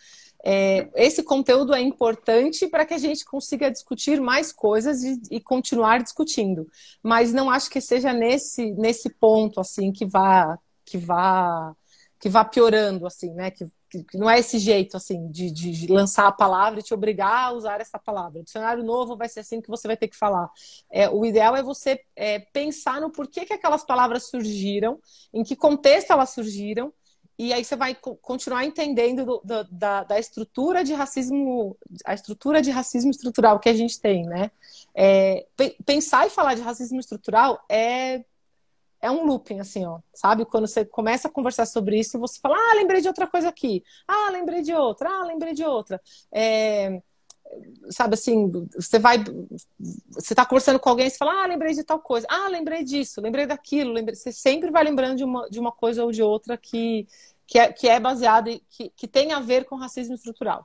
É, esse conteúdo é importante para que a gente consiga discutir mais coisas e, e, continuar discutindo. Mas não acho que seja nesse, nesse ponto assim que vá que vá que vá piorando, assim, né? Que, que não é esse jeito, assim, de, de, lançar a palavra e te obrigar a usar essa palavra. O dicionário novo vai ser assim que você vai ter que falar. É, o ideal é você é, pensar no porquê que aquelas palavras surgiram, em que contexto elas surgiram, e aí você vai continuar entendendo do, do, da, da, estrutura de racismo, a estrutura de racismo estrutural que a gente tem, né? É, pensar e falar de racismo estrutural é é um looping, assim, ó, sabe? Quando você começa a conversar sobre isso, você fala, ah, lembrei de outra coisa aqui, ah, lembrei de outra, ah, lembrei de outra. É, sabe assim, você vai, você tá conversando com alguém, você fala, ah, lembrei de tal coisa, ah, lembrei disso, lembrei daquilo, lembrei... você sempre vai lembrando de uma, de uma coisa ou de outra que, que, é, que é baseada, que, que tem a ver com racismo estrutural.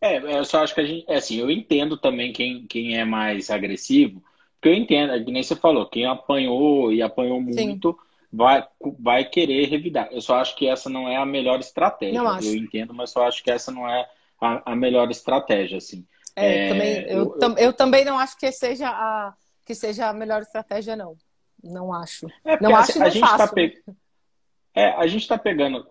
É, eu só acho que a gente, é assim, eu entendo também quem, quem é mais agressivo, porque eu entendo, é que nem você falou, quem apanhou e apanhou muito vai, vai querer revidar. Eu só acho que essa não é a melhor estratégia. Eu entendo, mas só acho que essa não é a, a melhor estratégia, assim. É, é, também, eu, eu, eu, também não acho que seja a, que seja a melhor estratégia, não. Não acho. É não acho a, a gente está pe... é, a gente está pegando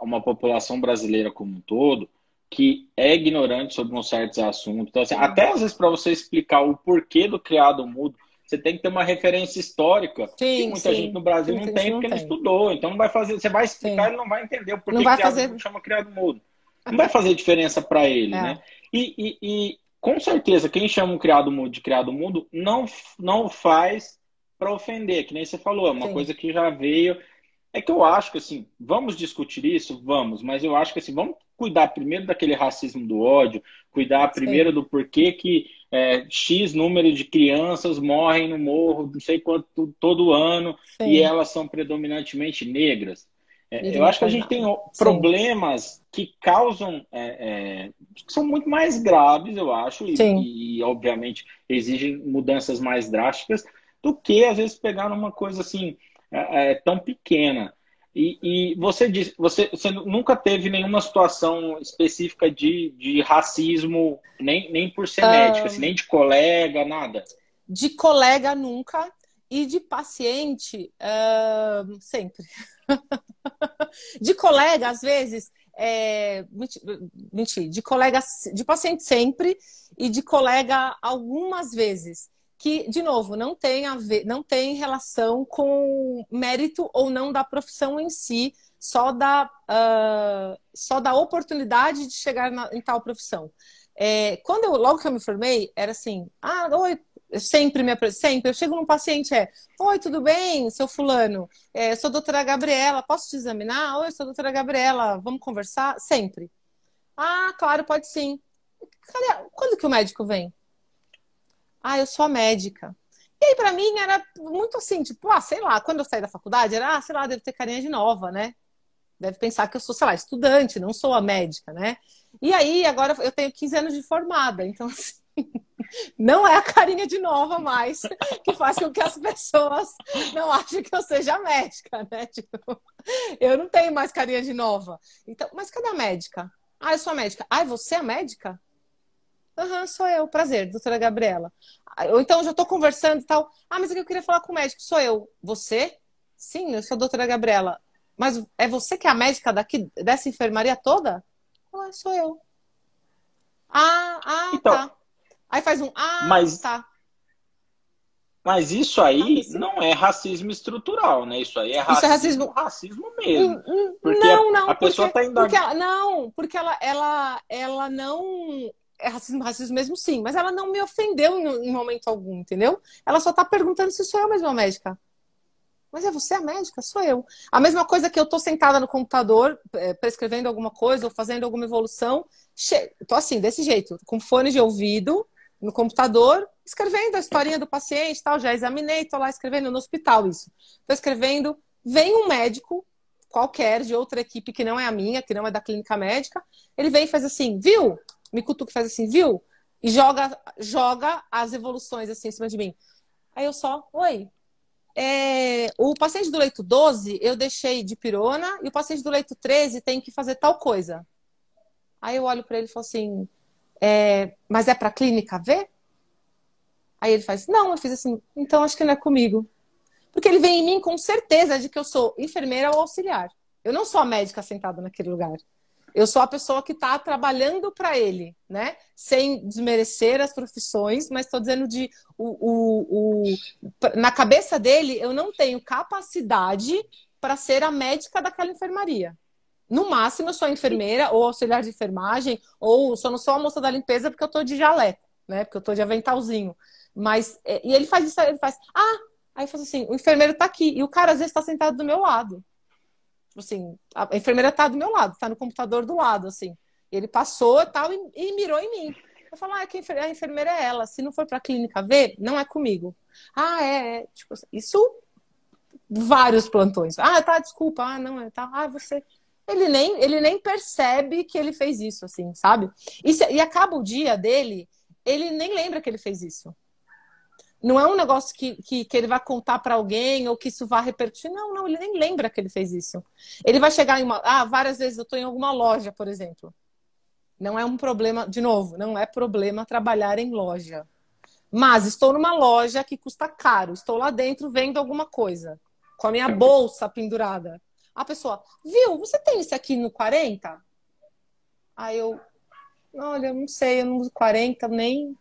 uma população brasileira como um todo que é ignorante sobre uns certos assuntos. Então, assim, até às vezes para você explicar o porquê do criado mudo, você tem que ter uma referência histórica sim, que muita sim. gente no Brasil não tem porque não, não estudou. Então não vai fazer, você vai explicar, sim. ele não vai entender o porquê não vai criado fazer... mudo chama criado mudo. Não vai fazer diferença para ele, é. né? E, e, e, com certeza quem chama um criado mudo de criado mudo não não faz para ofender, que nem você falou, é uma coisa que já veio é que eu acho que assim, vamos discutir isso, vamos, mas eu acho que assim, vamos cuidar primeiro daquele racismo do ódio, cuidar primeiro Sim. do porquê que é, X número de crianças morrem no morro, não sei quanto, todo ano, Sim. e elas são predominantemente negras. É, eu acho que a gente tem problemas Sim. que causam, é, é, que são muito mais graves, eu acho, e, e, obviamente exigem mudanças mais drásticas do que às vezes pegar numa coisa assim é, é tão pequena. E, e, você disse, você, você nunca teve nenhuma situação específica de, de racismo, nem, nem por ser médica, assim, nem de colega, nada? De colega nunca, e de paciente uh, sempre. de colega, às vezes, é, mentir, de colega, de paciente sempre, e de colega algumas vezes que, de novo, não tem, a ver, não tem relação com mérito ou não da profissão em si, só da, uh, só da oportunidade de chegar na, em tal profissão. É, quando eu, logo que eu me formei, era assim, ah, oi, sempre me sempre, eu chego num paciente, é, oi, tudo bem, seu fulano, é, sou doutora Gabriela, posso te examinar? Oi, sou doutora Gabriela, vamos conversar? Sempre. Ah, claro, pode sim. Quando que o médico vem? Ah, eu sou a médica. E aí, para mim, era muito assim, tipo, ah, sei lá, quando eu saí da faculdade, era, ah, sei lá, deve ter carinha de nova, né? Deve pensar que eu sou, sei lá, estudante, não sou a médica, né? E aí, agora eu tenho 15 anos de formada, então, assim, não é a carinha de nova mais que faz com que as pessoas não achem que eu seja médica, né? Tipo, eu não tenho mais carinha de nova. Então, mas cadê a médica? Ah, eu sou a médica. Ah, você é a médica? Aham, uhum, sou eu. Prazer, doutora Gabriela. Ou então já estou conversando e tal. Ah, mas eu queria falar com o médico. Sou eu. Você? Sim, eu sou a doutora Gabriela. Mas é você que é a médica daqui, dessa enfermaria toda? Ah, sou eu. Ah, ah, então, tá. Aí faz um ah, mas, tá. Mas isso aí ah, não é racismo estrutural, né? Isso aí é racismo, isso é racismo... racismo mesmo. Hum, hum, porque não, não, a, a pessoa está indo. Porque ela, não, porque ela, ela, ela não é racismo, racismo mesmo sim, mas ela não me ofendeu em, em momento algum, entendeu? Ela só tá perguntando se sou eu mesma a médica. Mas é você a médica? Sou eu. A mesma coisa que eu tô sentada no computador, é, prescrevendo alguma coisa ou fazendo alguma evolução, che... tô assim, desse jeito, com fone de ouvido, no computador, escrevendo a historinha do paciente, tal, já examinei, tô lá escrevendo no hospital isso. Tô escrevendo, vem um médico qualquer de outra equipe que não é a minha, que não é da clínica médica, ele vem e faz assim, viu? me cutuca e faz assim, viu? E joga, joga as evoluções assim em cima de mim. Aí eu só, oi. É, o paciente do leito 12 eu deixei de pirona e o paciente do leito 13 tem que fazer tal coisa. Aí eu olho para ele e falo assim, é, mas é para clínica ver? Aí ele faz, não, eu fiz assim, então acho que não é comigo. Porque ele vem em mim com certeza de que eu sou enfermeira ou auxiliar. Eu não sou a médica sentada naquele lugar. Eu sou a pessoa que está trabalhando para ele, né? Sem desmerecer as profissões, mas estou dizendo de o, o, o, na cabeça dele eu não tenho capacidade para ser a médica daquela enfermaria. No máximo, eu sou enfermeira ou auxiliar de enfermagem, ou só não sou a moça da limpeza porque eu estou de jaleco, né? Porque eu estou de aventalzinho. Mas, é, e ele faz isso, ele faz, ah, aí faz assim, o enfermeiro está aqui, e o cara às vezes está sentado do meu lado. Assim, a enfermeira está do meu lado, está no computador do lado, assim. Ele passou tal, e, e mirou em mim. Eu falo, ah, a enfermeira é ela. Se não for para a clínica ver, não é comigo. Ah, é, é. Tipo, isso, vários plantões. Ah, tá, desculpa. Ah, não, é, tá. Ah, você. Ele nem, ele nem percebe que ele fez isso, assim, sabe? E, se, e acaba o dia dele, ele nem lembra que ele fez isso. Não é um negócio que, que, que ele vai contar para alguém ou que isso vai repercutir. Não, não, ele nem lembra que ele fez isso. Ele vai chegar em uma. Ah, várias vezes eu estou em alguma loja, por exemplo. Não é um problema, de novo, não é problema trabalhar em loja. Mas estou numa loja que custa caro, estou lá dentro vendo alguma coisa, com a minha bolsa pendurada. A pessoa, viu, você tem isso aqui no 40? Aí eu, olha, não sei, eu não uso 40 nem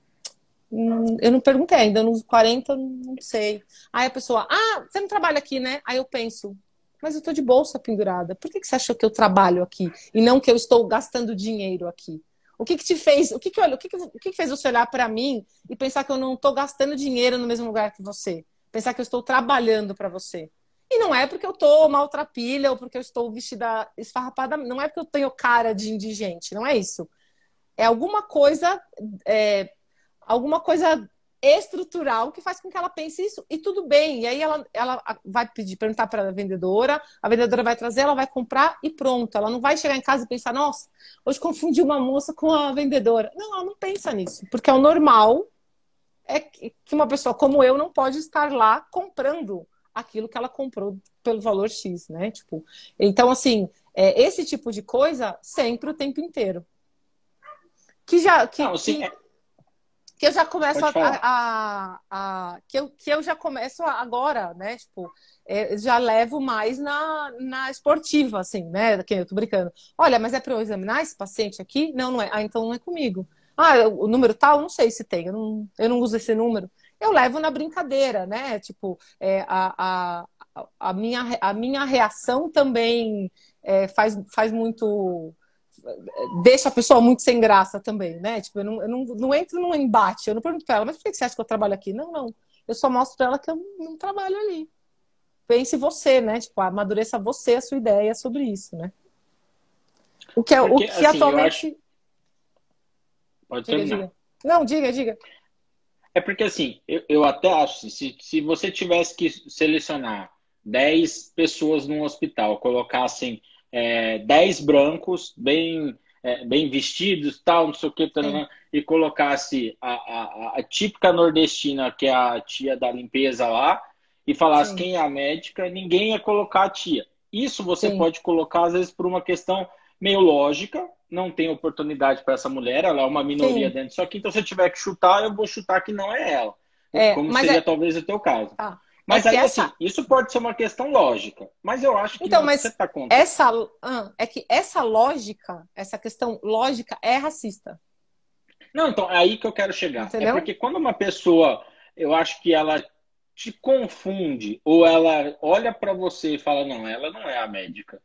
eu não perguntei ainda, nos 40, não sei. Aí a pessoa, ah, você não trabalha aqui, né? Aí eu penso, mas eu tô de bolsa pendurada. Por que, que você achou que eu trabalho aqui e não que eu estou gastando dinheiro aqui? O que, que te fez? O que que, olha, o que, que, o que, que fez você olhar para mim e pensar que eu não estou gastando dinheiro no mesmo lugar que você? Pensar que eu estou trabalhando para você? E não é porque eu tô maltrapilha ou porque eu estou vestida esfarrapada, não é porque eu tenho cara de indigente, não é isso. É alguma coisa é, alguma coisa estrutural que faz com que ela pense isso e tudo bem. E aí ela, ela vai pedir, perguntar para a vendedora, a vendedora vai trazer, ela vai comprar e pronto. Ela não vai chegar em casa e pensar, nossa, hoje confundi uma moça com a vendedora. Não, ela não pensa nisso, porque é o normal é que uma pessoa como eu não pode estar lá comprando aquilo que ela comprou pelo valor X, né? Tipo, então assim, é, esse tipo de coisa sempre o tempo inteiro. Que já que, não, assim, que... É que eu já começo a, a, a, que, eu, que eu já começo agora, né? Tipo, é, já levo mais na, na esportiva, assim, né? Que eu tô brincando. Olha, mas é para eu examinar esse paciente aqui? Não, não é. Ah, então não é comigo. Ah, o número tal, não sei se tem. Eu não, eu não uso esse número. Eu levo na brincadeira, né? Tipo, é, a, a, a, minha, a minha reação também é, faz, faz muito deixa a pessoa muito sem graça também, né? Tipo, eu não, eu não, não entro num embate, eu não pergunto pra ela, mas por que você acha que eu trabalho aqui? Não, não. Eu só mostro pra ela que eu não trabalho ali. Pense você, né? Tipo, amadureça você a sua ideia sobre isso, né? O que, é, Porque, o que assim, atualmente. Acho... Pode diga, diga. Não, diga, diga. É porque assim, eu, eu até acho, se, se você tivesse que selecionar 10 pessoas num hospital, colocassem é, 10 brancos, bem, é, bem vestidos, tal, não sei o que, e colocasse a, a, a, típica nordestina, que é a tia da limpeza lá, e falasse Sim. quem é a médica, ninguém ia colocar a tia. Isso você Sim. pode colocar, às vezes, por uma questão meio lógica, não tem oportunidade para essa mulher, ela é uma minoria Sim. dentro disso aqui, então se eu tiver que chutar, eu vou chutar que não é ela. É, como seria é... talvez o teu caso. Ah. Mas é aí, essa... assim, isso pode ser uma questão lógica. Mas eu acho que então, mas você tá contra. Essa, é que essa lógica, essa questão lógica é racista. Não, então, é aí que eu quero chegar. É Entendeu? É porque quando uma pessoa, eu acho que ela te confunde, ou ela olha para você e fala, não, ela não é a médica.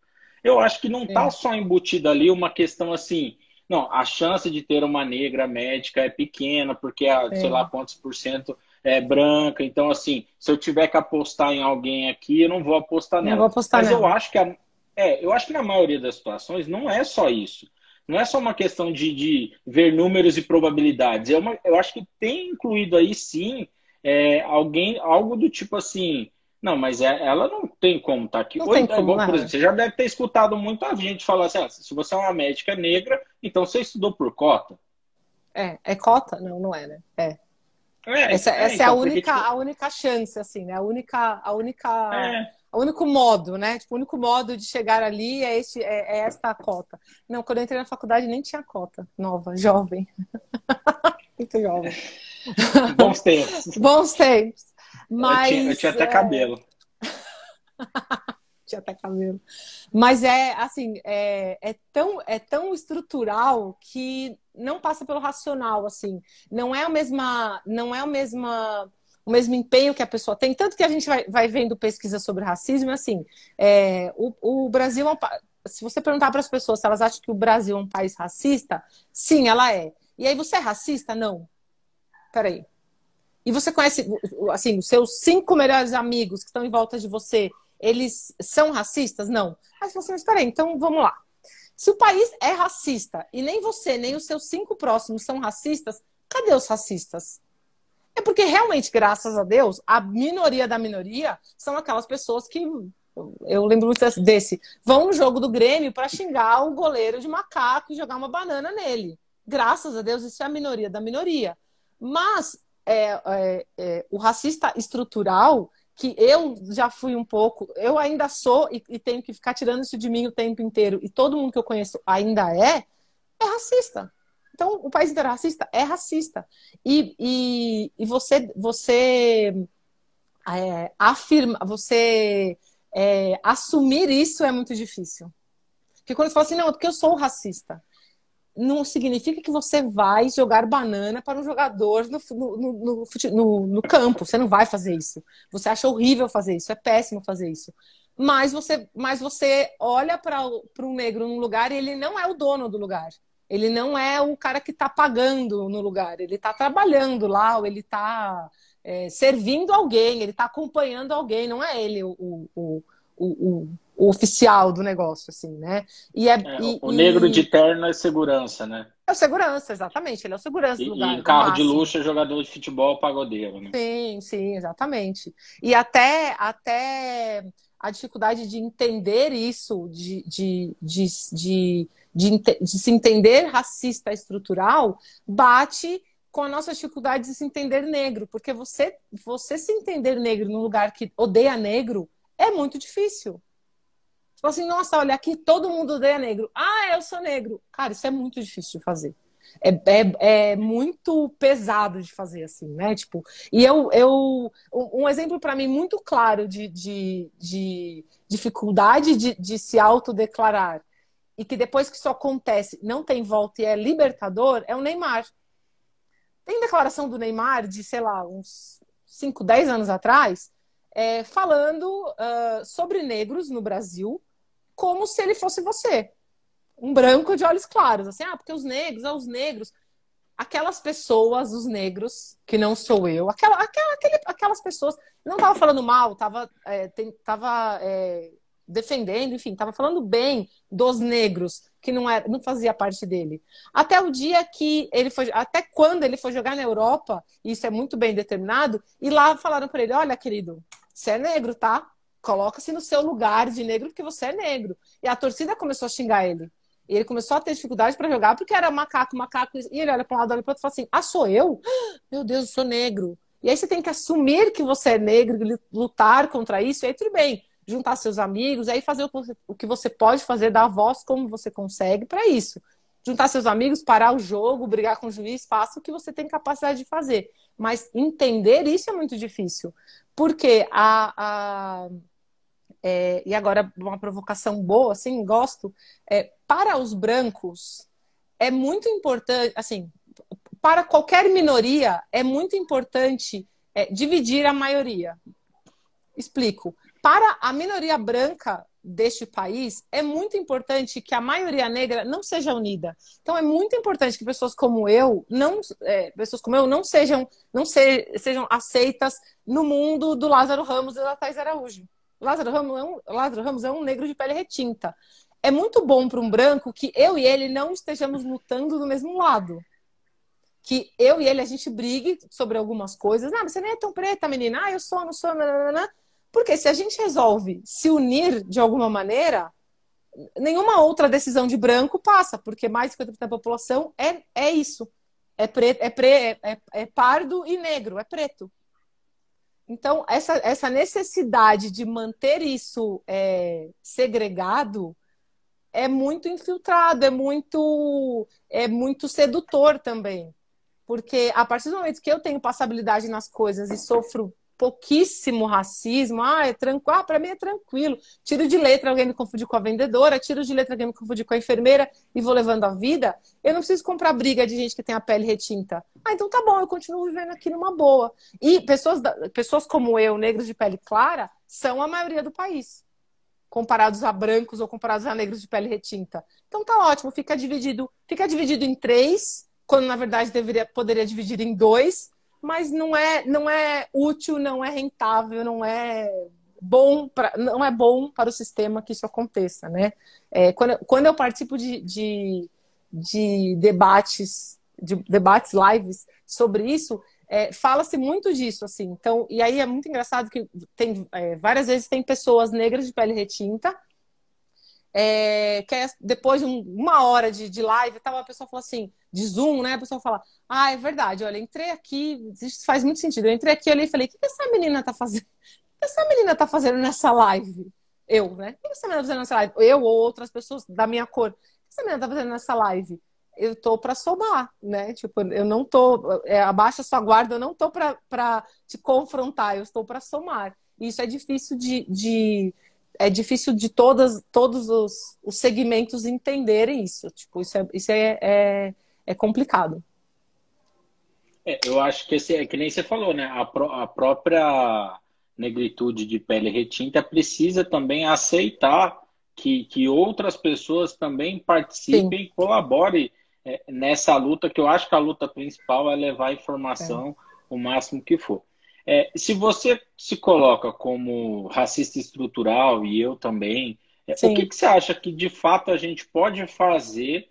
Eu acho que não está só embutida ali uma questão assim, não, a chance de ter uma negra médica é pequena, porque, sei lá quantos por cento é, branca. Então, assim, se eu tiver que apostar em alguém aqui, eu não vou apostar nela. Não vou apostar Mas nela. eu acho que a, é, eu acho que na maioria das situações não é só isso. Não é só uma questão de, de ver números e probabilidades. É uma, eu acho que tem incluído aí sim é, alguém, algo do tipo assim. Não, mas é, ela não tem como estar tá aqui. Não Ou, tem é, como, por exemplo, você já deve ter escutado muita gente falar assim: ah, se você é uma médica negra, então você estudou por cota. É, é cota? Não, não é, né? É. É, essa, é, essa então, é a única, tipo... a única chance, assim, né? A única, a única, é. o único modo, né? Tipo, o único modo de chegar ali é, este, é, é, esta cota. Não, quando eu entrei na faculdade nem tinha cota nova, jovem. Muito jovem. Bons tempos. Bons tempos. Mas, eu, tinha, eu tinha até cabelo. Tinha até cabelo. Mas é assim, é, é, tão, é tão estrutural que não passa pelo racional, assim. Não é a mesma, não é a mesma o mesmo empenho que a pessoa tem. Tanto que a gente vai, vai vendo pesquisa sobre racismo, assim, é, o, o Brasil é um, se você perguntar para as pessoas se elas acham que o Brasil é um país racista, sim, ela é. E aí, você é racista? Não. Peraí. E você conhece, assim, os seus cinco melhores amigos que estão em volta de você, eles são racistas? Não. Aí você, mas peraí, então vamos lá. Se o país é racista e nem você, nem os seus cinco próximos são racistas, cadê os racistas? É porque realmente, graças a Deus, a minoria da minoria são aquelas pessoas que eu lembro muito desse. Vão no jogo do Grêmio para xingar o goleiro de macaco e jogar uma banana nele. Graças a Deus, isso é a minoria da minoria. Mas é, é, é, o racista estrutural, que eu já fui um pouco, eu ainda sou e, e, tenho que ficar tirando isso de mim o tempo inteiro, e todo mundo que eu conheço ainda é, é racista. Então, o país inteiro é racista? É racista. E, e, e você, você é, afirma, você é, assumir isso é muito difícil. Porque quando você fala assim, não, é porque eu sou racista, não significa que você vai jogar banana para um jogador no, no, no, no, campo. Você não vai fazer isso. Você acha horrível fazer isso, é péssimo fazer isso. Mas você, mas você olha para um negro num lugar e ele não é o dono do lugar. Ele não é o cara que está pagando no lugar. Ele está trabalhando lá, ou ele está é, servindo alguém, ele está acompanhando alguém, não é ele o, o, o, o, o oficial do negócio, assim, né? E é, é e, o negro e... de terno é segurança, né? É o segurança, exatamente. Ele é o segurança e, do lugar. E carro de luxo é jogador de futebol pagodeiro, né? Sim, sim, exatamente. E até, até a dificuldade de entender isso, de, de, de, de, de, de se entender racista estrutural, bate com a nossa dificuldade de se entender negro, porque você, você se entender negro num lugar que odeia negro é muito difícil. Tipo assim, nossa, olha, aqui todo mundo odeia negro. Ah, eu sou negro. Cara, isso é muito difícil de fazer. É, é, é muito pesado de fazer, assim, né? Tipo, e eu, eu um exemplo para mim muito claro de, de, de dificuldade de, de se autodeclarar e que depois que isso acontece não tem volta e é libertador é o Neymar. Tem declaração do Neymar de, sei lá, uns 5, 10 anos atrás, é, falando uh, sobre negros no Brasil como se ele fosse você. Um branco de olhos claros. Assim, ah, porque os negros, ah, os negros. Aquelas pessoas, os negros, que não sou eu, aquela, aquela, aquele, aquelas pessoas. Não estava falando mal, estava é, tava, é, defendendo, enfim, estava falando bem dos negros, que não, era, não fazia parte dele. Até o dia que ele foi, até quando ele foi jogar na Europa, isso é muito bem determinado, e lá falaram para ele: olha, querido, você é negro, tá? Coloca-se no seu lugar de negro porque você é negro. E a torcida começou a xingar ele. E ele começou a ter dificuldade para jogar porque era macaco, macaco. E ele olha para um lado, olha para outro e fala assim: Ah, sou eu? Meu Deus, eu sou negro. E aí você tem que assumir que você é negro, lutar contra isso, e aí tudo bem juntar seus amigos, aí fazer o que você pode fazer, dar voz como você consegue para isso. Juntar seus amigos, parar o jogo, brigar com o juiz, faça o que você tem capacidade de fazer. Mas entender isso é muito difícil. Porque a. a é, e agora, uma provocação boa, assim, gosto. É, para os brancos, é muito importante, assim, para qualquer minoria, é muito importante é, dividir a maioria. Explico para a minoria branca deste país, é muito importante que a maioria negra não seja unida. Então, é muito importante que pessoas como eu não, é, pessoas como eu não sejam, não se, sejam aceitas no mundo do Lázaro Ramos e da Thais Araújo. Lázaro Ramos, é um, Lázaro Ramos é um negro de pele retinta. É muito bom para um branco que eu e ele não estejamos lutando do mesmo lado. Que eu e ele a gente brigue sobre algumas coisas. Ah, você nem é tão preta, menina. Ah, eu sou, não sou. Nanana. Porque se a gente resolve se unir de alguma maneira, nenhuma outra decisão de branco passa, porque mais de 50% da população é, é isso. É, preto, é, pre, é, é, é pardo e negro, é preto. Então, essa, essa necessidade de manter isso é, segregado é muito infiltrado, é muito, é muito sedutor também. Porque a partir do momento que eu tenho passabilidade nas coisas e sofro pouquíssimo racismo. Ah, é tranquilo. Ah, para mim é tranquilo. Tiro de letra, alguém me confunde com a vendedora, tiro de letra, alguém me confunde com a enfermeira e vou levando a vida. Eu não preciso comprar briga de gente que tem a pele retinta. Ah, então tá bom, eu continuo vivendo aqui numa boa. E pessoas, pessoas como eu, negros de pele clara, são a maioria do país. Comparados a brancos ou comparados a negros de pele retinta. Então tá ótimo, fica dividido, fica dividido em três, quando na verdade deveria, poderia dividir em dois, mas não é, não é útil, não é rentável, não é bom pra, não é bom para o sistema que isso aconteça, né? É, quando, quando eu participo de, de, de debates, de debates lives sobre isso, é, fala-se muito disso, assim. Então, e aí é muito engraçado que tem é, várias vezes tem pessoas negras de pele retinta é, que é, depois de um, uma hora de, de live, tava, a pessoa falou assim, de Zoom, né? A pessoa fala, ah, é verdade, olha, entrei aqui, isso faz muito sentido. Eu entrei aqui ali e falei, o que, que essa menina tá fazendo? O que essa menina tá fazendo nessa live? Eu, né? O que essa menina tá fazendo nessa live? Eu ou outras pessoas da minha cor. O que essa menina tá fazendo nessa live? Eu tô para somar, né? Tipo, eu não tô, é, abaixa sua guarda, eu não tô para te confrontar, eu estou para somar. Isso é difícil de, de é difícil de todas, todos os, os segmentos entenderem isso. Tipo, isso é, isso é, é, é complicado. É, eu acho que esse, é que nem você falou, né? A, pro, a própria negritude de pele retinta precisa também aceitar que, que outras pessoas também participem Sim. e colaborem é, nessa luta, que eu acho que a luta principal é levar a informação é. o máximo que for. É, se você se coloca como racista estrutural, e eu também, é, o que, que, você acha que de fato a gente pode fazer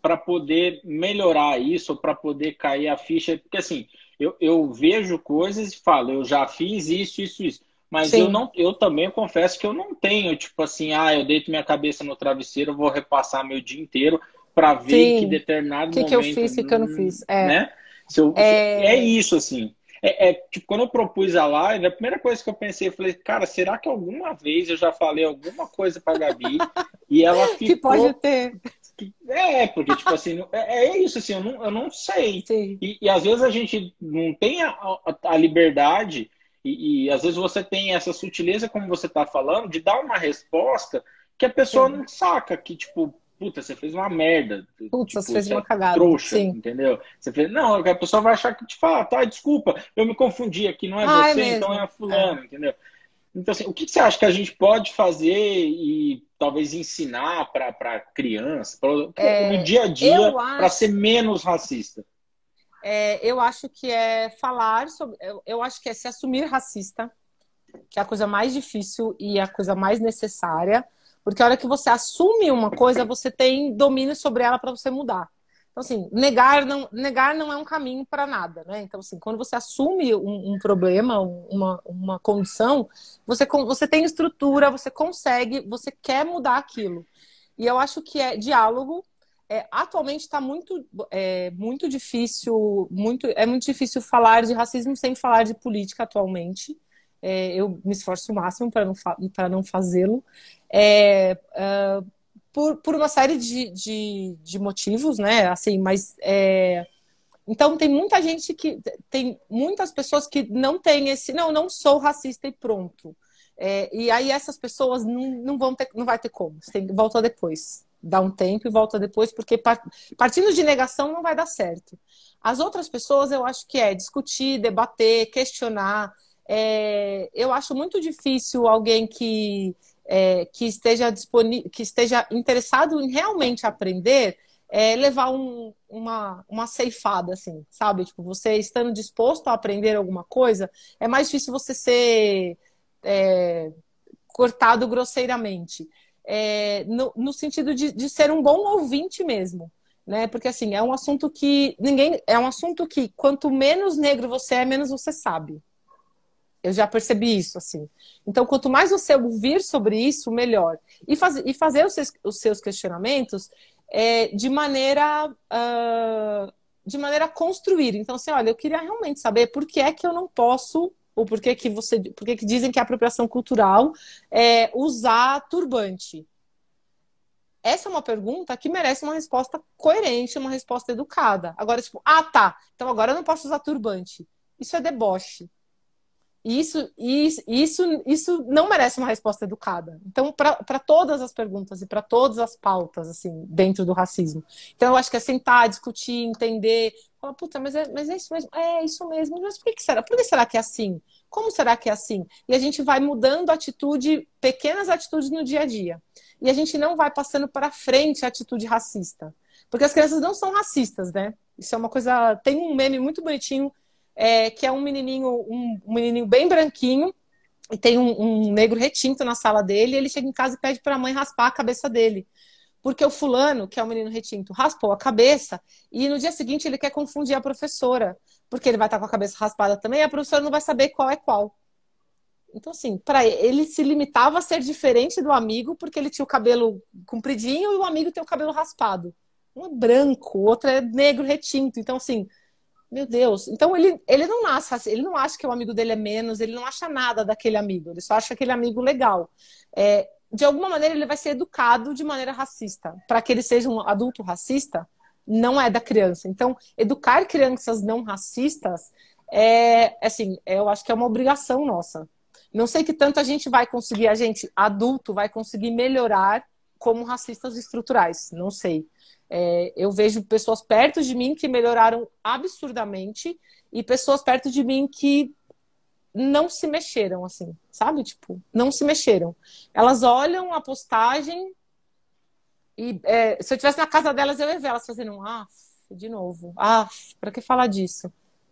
para poder melhorar isso, para poder cair a ficha? Porque assim, eu, eu, vejo coisas e falo, eu já fiz isso, isso, isso. Mas eu não, eu também confesso que eu não tenho, tipo assim, ah, eu deito minha cabeça no travesseiro, vou repassar meu dia inteiro para ver Sim. que determinado que momento. O que eu fiz e o que eu não fiz. É, né? Eu, é... é isso, assim. É, é, tipo, quando eu propus a live, a primeira coisa que eu pensei, eu falei, cara, será que alguma vez eu já falei alguma coisa pra Gabi e ela ficou... Que pode ter. É, porque, tipo assim, é, é isso, assim, eu não, eu não sei. E, e, às vezes a gente não tem a, a, a liberdade e, e, às vezes você tem essa sutileza, como você tá falando, de dar uma resposta que a pessoa Sim. não saca, que, tipo, puta, você fez uma merda. Putz, tipo, você fez uma é cagada. Trouxa, Sim. entendeu? Você fez. Não, a pessoa vai achar que te fala, tá, desculpa, eu me confundi aqui, não é ah, você, é então é a fulano, é. entendeu? Então, assim, o que você acha que a gente pode fazer e talvez ensinar para criança, pra, é, no dia a dia, para ser menos racista? É, eu acho que é falar sobre. Eu, eu acho que é se assumir racista, que é a coisa mais difícil e a coisa mais necessária porque a hora que você assume uma coisa, você tem domínio sobre ela para você mudar. Então, assim, negar não, negar não é um caminho para nada, né? Então, assim, quando você assume um, um, problema, uma, uma condição, você, você tem estrutura, você consegue, você quer mudar aquilo. E eu acho que é diálogo. É, atualmente está muito, é, muito difícil, muito, é muito difícil falar de racismo sem falar de política atualmente. É, eu me esforço o máximo para não, para não fazê-lo é, uh, por, por uma série de, de, de, motivos, né? Assim, mas é, então tem muita gente que tem muitas pessoas que não têm esse, não, não sou racista e pronto. É, e aí essas pessoas não, não vão ter, não vai ter como. Você tem, volta depois. Dá um tempo e volta depois, porque partindo de negação não vai dar certo. As outras pessoas, eu acho que é discutir, debater, questionar. É, eu acho muito difícil alguém que é, que, esteja que esteja interessado em realmente aprender, é, levar um, uma, uma ceifada, assim, sabe? Tipo, você estando disposto a aprender alguma coisa, é mais difícil você ser é, cortado grosseiramente. É, no, no, sentido de, de ser um bom ouvinte mesmo. Né? Porque assim, é um assunto que ninguém. É um assunto que quanto menos negro você é, menos você sabe. Eu já percebi isso, assim. Então, quanto mais você ouvir sobre isso, melhor. E, faz, e fazer os seus, os seus questionamentos é, de maneira uh, de maneira a construir. Então, assim, olha, eu queria realmente saber por que é que eu não posso, ou por que, que você. Por que, que dizem que é apropriação cultural é usar turbante? Essa é uma pergunta que merece uma resposta coerente, uma resposta educada. Agora, tipo, ah, tá, então agora eu não posso usar turbante. Isso é deboche Isso, isso, isso, isso não merece uma resposta educada. Então, para todas as perguntas e para todas as pautas, assim, dentro do racismo. Então, eu acho que é sentar, discutir, entender. Falar, puta, mas é, mas é isso mesmo? É isso mesmo. Mas por que, que será? Por que será que é assim? Como será que é assim? E a gente vai mudando atitude, pequenas atitudes no dia a dia. E a gente não vai passando para frente a atitude racista. Porque as crianças não são racistas, né? Isso é uma coisa. Tem um meme muito bonitinho é, que é um menininho, um, um, menininho bem branquinho, e tem um, um, negro retinto na sala dele, e ele chega em casa e pede para a mãe raspar a cabeça dele. Porque o fulano, que é o menino retinto, raspou a cabeça e no dia seguinte ele quer confundir a professora, porque ele vai estar com a cabeça raspada também, e a professora não vai saber qual é qual. Então, assim, para ele se limitava a ser diferente do amigo, porque ele tinha o cabelo compridinho e o amigo tem o cabelo raspado. Um é branco, o outro é negro retinto. Então, assim, meu Deus. Então ele, ele não nasce assim, ele não acha que o amigo dele é menos, ele não acha nada daquele amigo, ele só acha aquele amigo legal. É, de alguma maneira ele vai ser educado de maneira racista. Para que ele seja um adulto racista, não é da criança. Então, educar crianças não racistas é assim, eu acho que é uma obrigação nossa. Não sei que tanto a gente vai conseguir, a gente adulto vai conseguir melhorar como racistas estruturais, não sei. É, eu vejo pessoas perto de mim que melhoraram absurdamente e pessoas perto de mim que não se mexeram, assim, sabe? Tipo, não se mexeram. Elas olham a postagem e é, se eu estivesse na casa delas, eu ia ver elas fazendo, ah, de novo, ah, para que falar disso?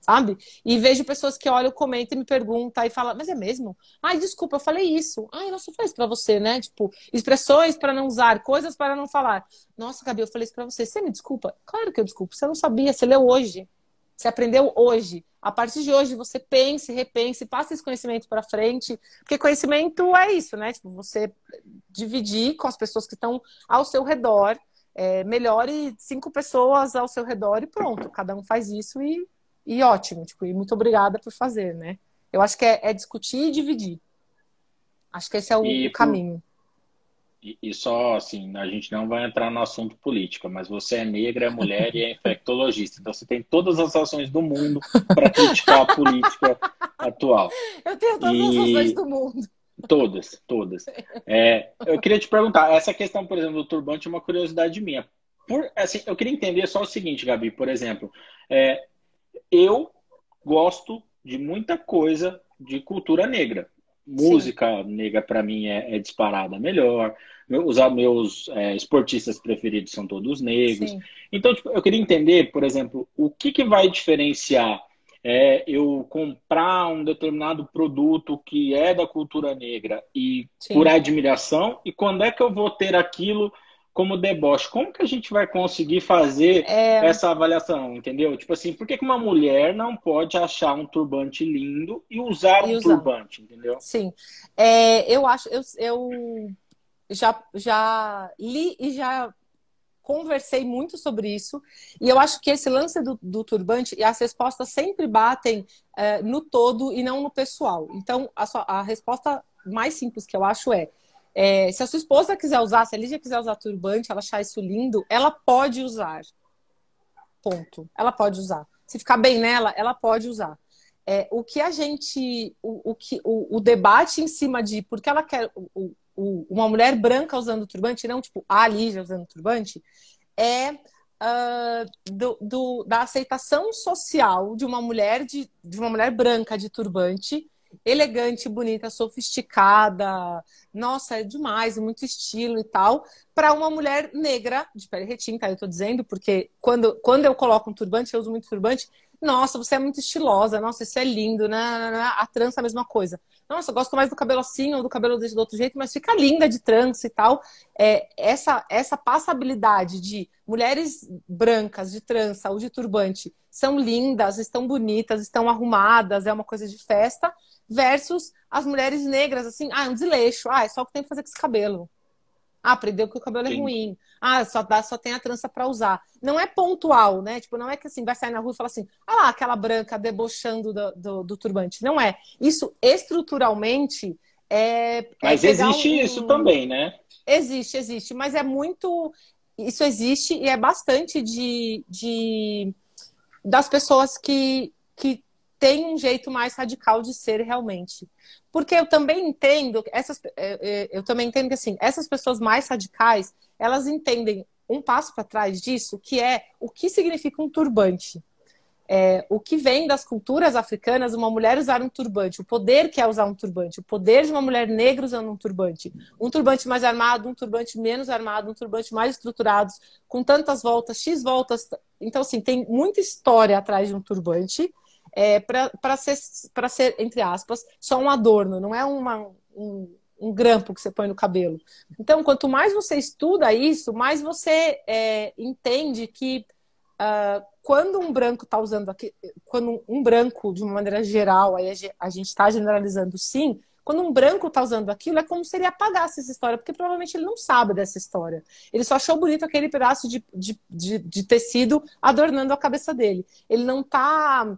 Sabe? E vejo pessoas que olham, comentam e me perguntam e falam, mas é mesmo? Ai, desculpa, eu falei isso. Ai, nossa, eu falei isso pra você, né? Tipo, expressões para não usar, coisas para não falar. Nossa, Gabi, eu falei isso pra você. Você me desculpa? Claro que eu desculpo. Você não sabia, você leu hoje. Você aprendeu hoje. A partir de hoje, você pense, repense, passe esse conhecimento para frente. Porque conhecimento é isso, né? Tipo, você dividir com as pessoas que estão ao seu redor. É, melhore cinco pessoas ao seu redor e pronto. Cada um faz isso e e ótimo, tipo, e muito obrigada por fazer, né? Eu acho que é, é discutir e dividir. Acho que esse é o, e, caminho. E, e, só assim, a gente não vai entrar no assunto político, mas você é negra, é mulher e é infectologista. Então você tem todas as ações do mundo para criticar a política atual. Eu tenho todas e... as ações do mundo. Todas, todas. É, eu queria te perguntar, essa questão, por exemplo, do turbante é uma curiosidade minha. Por, assim, eu queria entender só o seguinte, Gabi, por exemplo, é, eu gosto de muita coisa de cultura negra. Música Sim. negra, para mim, é, é, disparada melhor. Os meus é, esportistas preferidos são todos negros. Sim. Então, tipo, eu queria entender, por exemplo, o que, que vai diferenciar é, eu comprar um determinado produto que é da cultura negra e Sim. por admiração, e quando é que eu vou ter aquilo como deboche. Como que a gente vai conseguir fazer é... essa avaliação, entendeu? Tipo assim, por que, que uma mulher não pode achar um turbante lindo e usar e um usar. turbante, entendeu? Sim. É, eu acho, eu, eu já, já li e já conversei muito sobre isso, e eu acho que esse lance do, do turbante e as respostas sempre batem é, no todo e não no pessoal. Então, a, sua, a resposta mais simples que eu acho é é, se a sua esposa quiser usar, se a Lígia quiser usar turbante, ela achar isso lindo, ela pode usar. Ponto. Ela pode usar. Se ficar bem nela, ela pode usar. É, o que a gente. O, o, que, o, o, debate em cima de por que ela quer o, uma mulher branca usando turbante, não tipo a Lígia usando turbante, é uh, do, do, da aceitação social de uma mulher de, de uma mulher branca de turbante elegante, bonita, sofisticada, nossa, é demais, muito estilo e tal, para uma mulher negra, de pele retinta, eu tô dizendo, porque quando, quando eu coloco um turbante, eu uso muito turbante, nossa, você é muito estilosa, nossa, isso é lindo, né? A trança é a mesma coisa. Nossa, eu gosto mais do cabelo assim ou do cabelo desse do outro jeito, mas fica linda de trança e tal. É, essa, essa passabilidade de mulheres brancas de trança ou de turbante são lindas, estão bonitas, estão arrumadas, é uma coisa de festa, versus as mulheres negras, assim, ah, é um desleixo, ah, é só o que tem que fazer com esse cabelo. Ah, aprendeu que o cabelo é Sim. é ruim. Ah, só, dá, só tem a trança para usar. Não é pontual, né? Tipo, não é que assim, vai sair na rua e falar assim, ah lá, aquela branca debochando do, do, do turbante. Não é. Isso estruturalmente é. é mas é existe um... isso também, né? Existe, existe. Mas é muito. Isso existe e é bastante de, de das pessoas que, que tem um jeito mais radical de ser realmente. Porque eu também entendo, essas, é, é, eu também entendo que assim, essas pessoas mais radicais, elas entendem um passo para trás disso, que é o que significa um turbante. É, o que vem das culturas africanas, uma mulher usar um turbante, o poder que é usar um turbante, o poder de uma mulher negra usando um turbante, um turbante mais armado, um turbante menos armado, um turbante mais estruturado, com tantas voltas, X voltas. Então, assim, tem muita história atrás de um turbante é, para ser, ser, entre aspas, só um adorno, não é uma, um, um grampo que você põe no cabelo. Então, quanto mais você estuda isso, mais você é, entende que uh, quando um branco está usando aqui, quando um branco, de uma maneira geral, aí a gente está generalizando sim, quando um branco está usando aquilo, é como se ele apagasse essa história, porque provavelmente ele não sabe dessa história. Ele só achou bonito aquele pedaço de, de, de, de tecido adornando a cabeça dele. Ele não está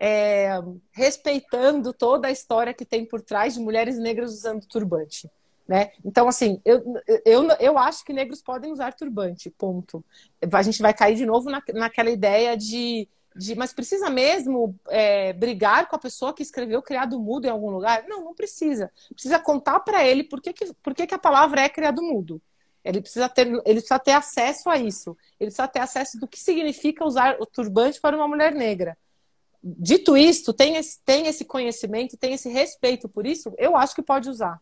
é, respeitando toda a história que tem por trás de mulheres negras usando turbante. Né? Então, assim, eu, eu, eu acho que negros podem usar turbante, ponto. A gente vai cair de novo na, naquela ideia de, de mas precisa mesmo é, brigar com a pessoa que escreveu criado mudo em algum lugar? Não, não precisa. Precisa contar para ele por que, que, por que, que a palavra é criado mudo. Ele precisa, ter, ele precisa ter acesso a isso. Ele precisa ter acesso do que significa usar o turbante para uma mulher negra. Dito isto, tem esse, tem esse conhecimento, tem esse respeito por isso, eu acho que pode usar.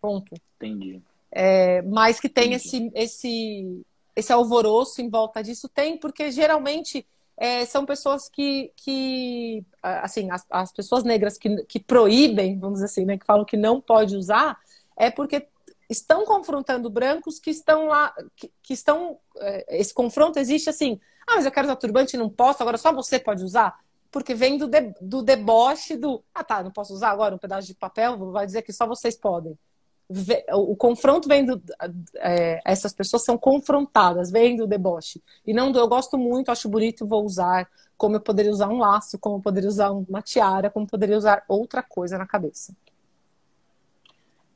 Ponto. Entendi. É, mas que tem esse, esse, esse alvoroço em volta disso, tem, porque geralmente é, são pessoas que, que assim, as, as, pessoas negras que, que proíbem, vamos dizer assim, né, que falam que não pode usar, é porque estão confrontando brancos que estão lá, que, que estão. É, esse confronto existe assim, ah, mas eu quero usar turbante e não posso, agora só você pode usar? Porque vem do, de, do deboche do. Ah, tá, não posso usar agora um pedaço de papel, vai dizer que só vocês podem. O, confronto vem do. É, essas pessoas são confrontadas, vem do deboche. E não do eu gosto muito, acho bonito, vou usar. Como eu poderia usar um laço, como eu poderia usar uma tiara, como eu poderia usar outra coisa na cabeça.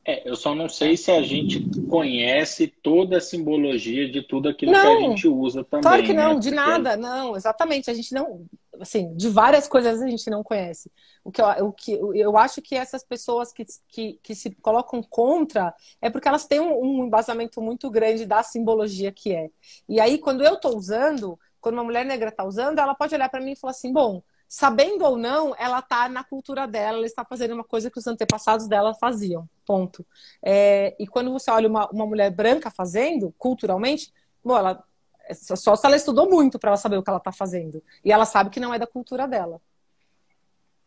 É, eu só não sei se a gente conhece toda a simbologia de tudo aquilo não, que a gente usa também. Claro que não, né? de nada, não, exatamente. A gente não, assim, de várias coisas a gente não conhece. O que eu, o que, eu acho que essas pessoas que, que, que se colocam contra é porque elas têm um, um embasamento muito grande da simbologia que é. E aí, quando eu estou usando, quando uma mulher negra está usando, ela pode olhar para mim e falar assim: bom, sabendo ou não, ela está na cultura dela, ela está fazendo uma coisa que os antepassados dela faziam. Ponto. É, e quando você olha uma, uma mulher branca fazendo, culturalmente, bom, ela, só se ela estudou muito para ela saber o que ela está fazendo. E ela sabe que não é da cultura dela.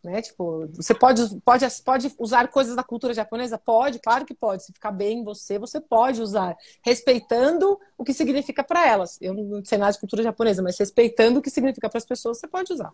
Né? Tipo, você pode, pode, pode usar coisas da cultura japonesa? Pode, claro que pode. Se ficar bem em você, você pode usar, respeitando o que significa para elas. Eu não sei nada de cultura japonesa, mas respeitando o que significa para as pessoas, você pode usar.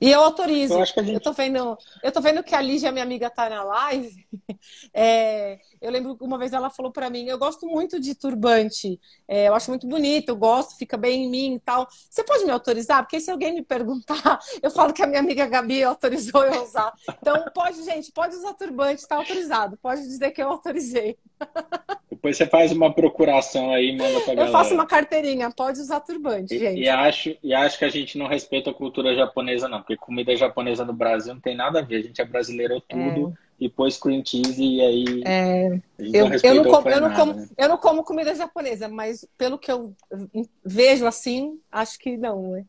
E eu autorizo. Eu, gente... eu, tô vendo, eu tô vendo que a Lígia, minha amiga, tá na live. É, eu lembro que uma vez ela falou para mim: eu gosto muito de turbante. É, eu acho muito bonito, eu gosto, fica bem em mim e tal. Você pode me autorizar? Porque se alguém me perguntar, eu falo que a minha amiga Gabi autorizou eu usar. Então, pode, gente, pode usar turbante, tá autorizado. Pode dizer que eu autorizei. Depois você faz uma procuração aí e manda pra galera. Eu faço uma carteirinha, pode usar turbante, e, gente. E acho, e acho que a gente não respeita a cultura japonesa, não, porque comida japonesa no Brasil não tem nada a ver. A gente é brasileiro tudo. É. E pôs cream cheese e aí. É, eu, não eu, não como, eu, não como, né? eu não como comida japonesa, mas pelo que eu vejo assim, acho que não, né?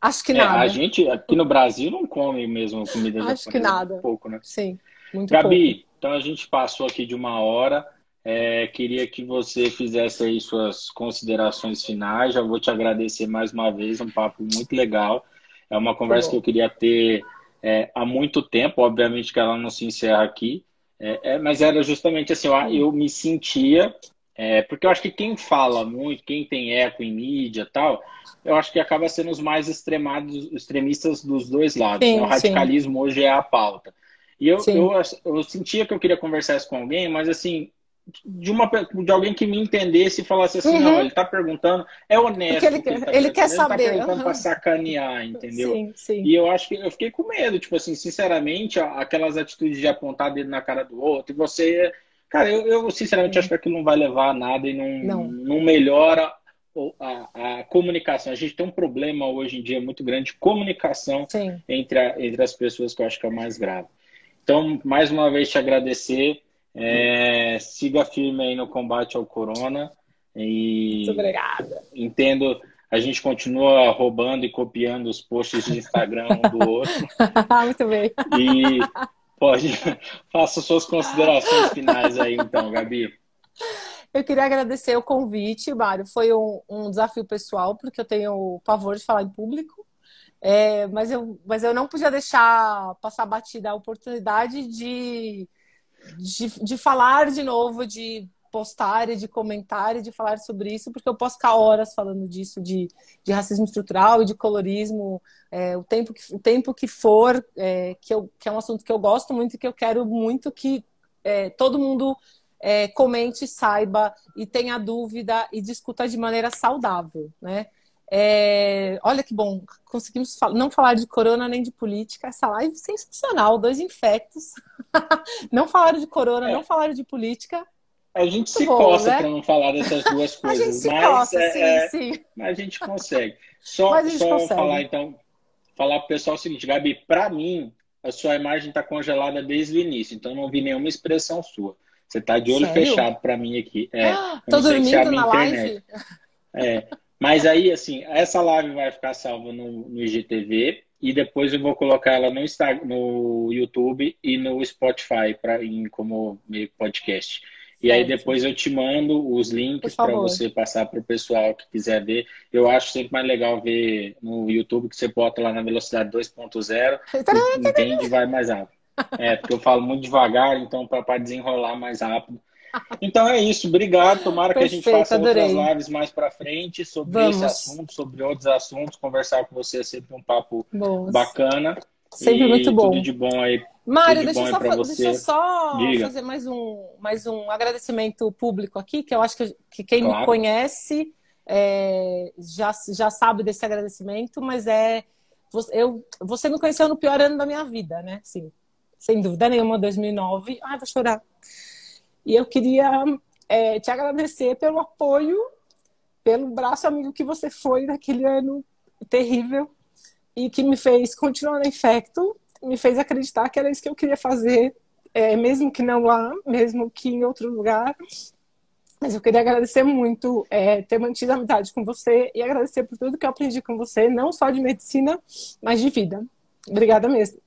Acho que é, nada. A gente aqui no Brasil não come mesmo comida japonesa. Acho que nada. Pouco, né? Sim, muito Gabi, pouco. Então a gente passou aqui de uma hora. É, queria que você fizesse aí suas considerações finais. Já vou te agradecer mais uma vez, um papo muito legal. É uma conversa que eu queria ter é, há muito tempo, obviamente que ela não se encerra aqui, é, é mas era justamente assim, eu, eu me sentia, é, porque eu acho que quem fala muito, quem tem eco em mídia tal, eu acho que acaba sendo os mais extremados, extremistas dos dois lados. Sim, né? O radicalismo sim. hoje é a pauta. E eu, eu, eu, sentia que eu queria conversar isso com alguém, mas assim, de uma de alguém que me entendesse e falasse assim, uhum. não, ele está perguntando, é honesto. Porque ele, ele, tá ele quer saber. Ele tá perguntando uhum. para sacanear, entendeu? Sim, sim. E eu acho que eu fiquei com medo, tipo assim, sinceramente, aquelas atitudes de apontar dedo na cara do outro, e você. Cara, eu, eu sinceramente acho que aquilo não vai levar a nada e não, não. não melhora a, a, comunicação. A gente tem um problema hoje em dia muito grande de comunicação entre, a, entre as pessoas que eu acho que é o mais grave. Então, mais uma vez, te agradecer. É, siga firme aí no combate ao corona. E Muito obrigada. Entendo, a gente continua roubando e copiando os posts de Instagram um do outro. Muito bem. E pode, faça suas considerações finais aí, então, Gabi. Eu queria agradecer o convite, Mário. Foi um, um desafio pessoal, porque eu tenho pavor de falar em público. É, mas, eu, mas eu não podia deixar passar batida a oportunidade de, de, de falar de novo, de postar e de comentar e de falar sobre isso, porque eu posso ficar horas falando disso, de, de racismo estrutural e de colorismo, é, o, tempo que, o tempo que for, é, que, eu, que é um assunto que eu gosto muito e que eu quero muito que é, todo mundo é, comente, saiba e tenha dúvida e discuta de maneira saudável, né? É, olha que bom, conseguimos não falar de corona nem de política. Essa live sensacional, dois infectos. não falaram de corona, é. não falaram de política. A gente Muito se bom, coça né? para não falar dessas duas coisas. a gente se mas, coça, é, sim, é, sim. Mas a gente consegue. Só, gente só consegue. falar então, falar para o pessoal o seguinte, Gabi, para mim, a sua imagem está congelada desde o início, então não vi nenhuma expressão sua. Você tá de olho Sério? fechado para mim aqui. É, ah, tô dormindo é na live? É. Mas aí, assim, essa live vai ficar salva no, no IGTV e depois eu vou colocar ela no, Instagram, no YouTube e no Spotify pra, em, como meio podcast. E aí depois eu te mando os links para você passar para o pessoal que quiser ver. Eu acho sempre mais legal ver no YouTube que você bota lá na velocidade 2.0, entende vai mais rápido. É, porque eu falo muito devagar, então para desenrolar mais rápido. Então é isso, obrigado. Tomara Perfeito, que a gente faça adorei. outras lives mais para frente sobre Vamos. esse assunto, sobre outros assuntos. Conversar com você é sempre um papo bacana. Sempre e muito bom. Tudo de bom aí. Mário, deixa, só, deixa, eu só, fazer mais um, mais um agradecimento público aqui, que eu acho que, que quem claro. me conhece é, já, já sabe desse agradecimento, mas é. Eu, você me conheceu no pior ano da minha vida, né? Sim, sem dúvida nenhuma, 2009. Ai, vou chorar. E eu queria é, te agradecer pelo apoio, pelo braço amigo que você foi naquele ano terrível e que me fez continuar no infecto, me fez acreditar que era isso que eu queria fazer, é, mesmo que não lá, mesmo que em outro lugar. Mas eu queria agradecer muito é, ter mantido a amizade com você e agradecer por tudo que eu aprendi com você, não só de medicina, mas de vida. Obrigada mesmo.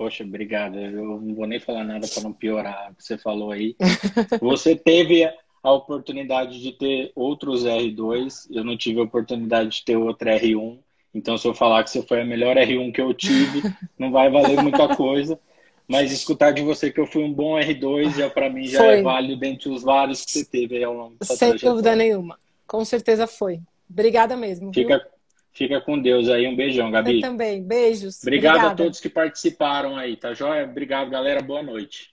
Poxa, obrigado. Eu não vou nem falar nada para não piorar o que você falou aí. Você teve a oportunidade de ter outros R2, eu não tive a oportunidade de ter outro R1. Então, se eu falar que você foi a melhor R1 que eu tive, não vai valer muita coisa. Mas escutar de você que eu fui um bom R2 já para mim já é foi. é válido dentre os vários que você teve ao longo da Sem dúvida nenhuma. Com certeza foi. Obrigada mesmo. Fica, viu? Fica com Deus aí. Um beijão, Gabi. Eu também. Beijos. Obrigado Obrigada. a todos que participaram aí, tá joia? Obrigado, galera. Boa noite.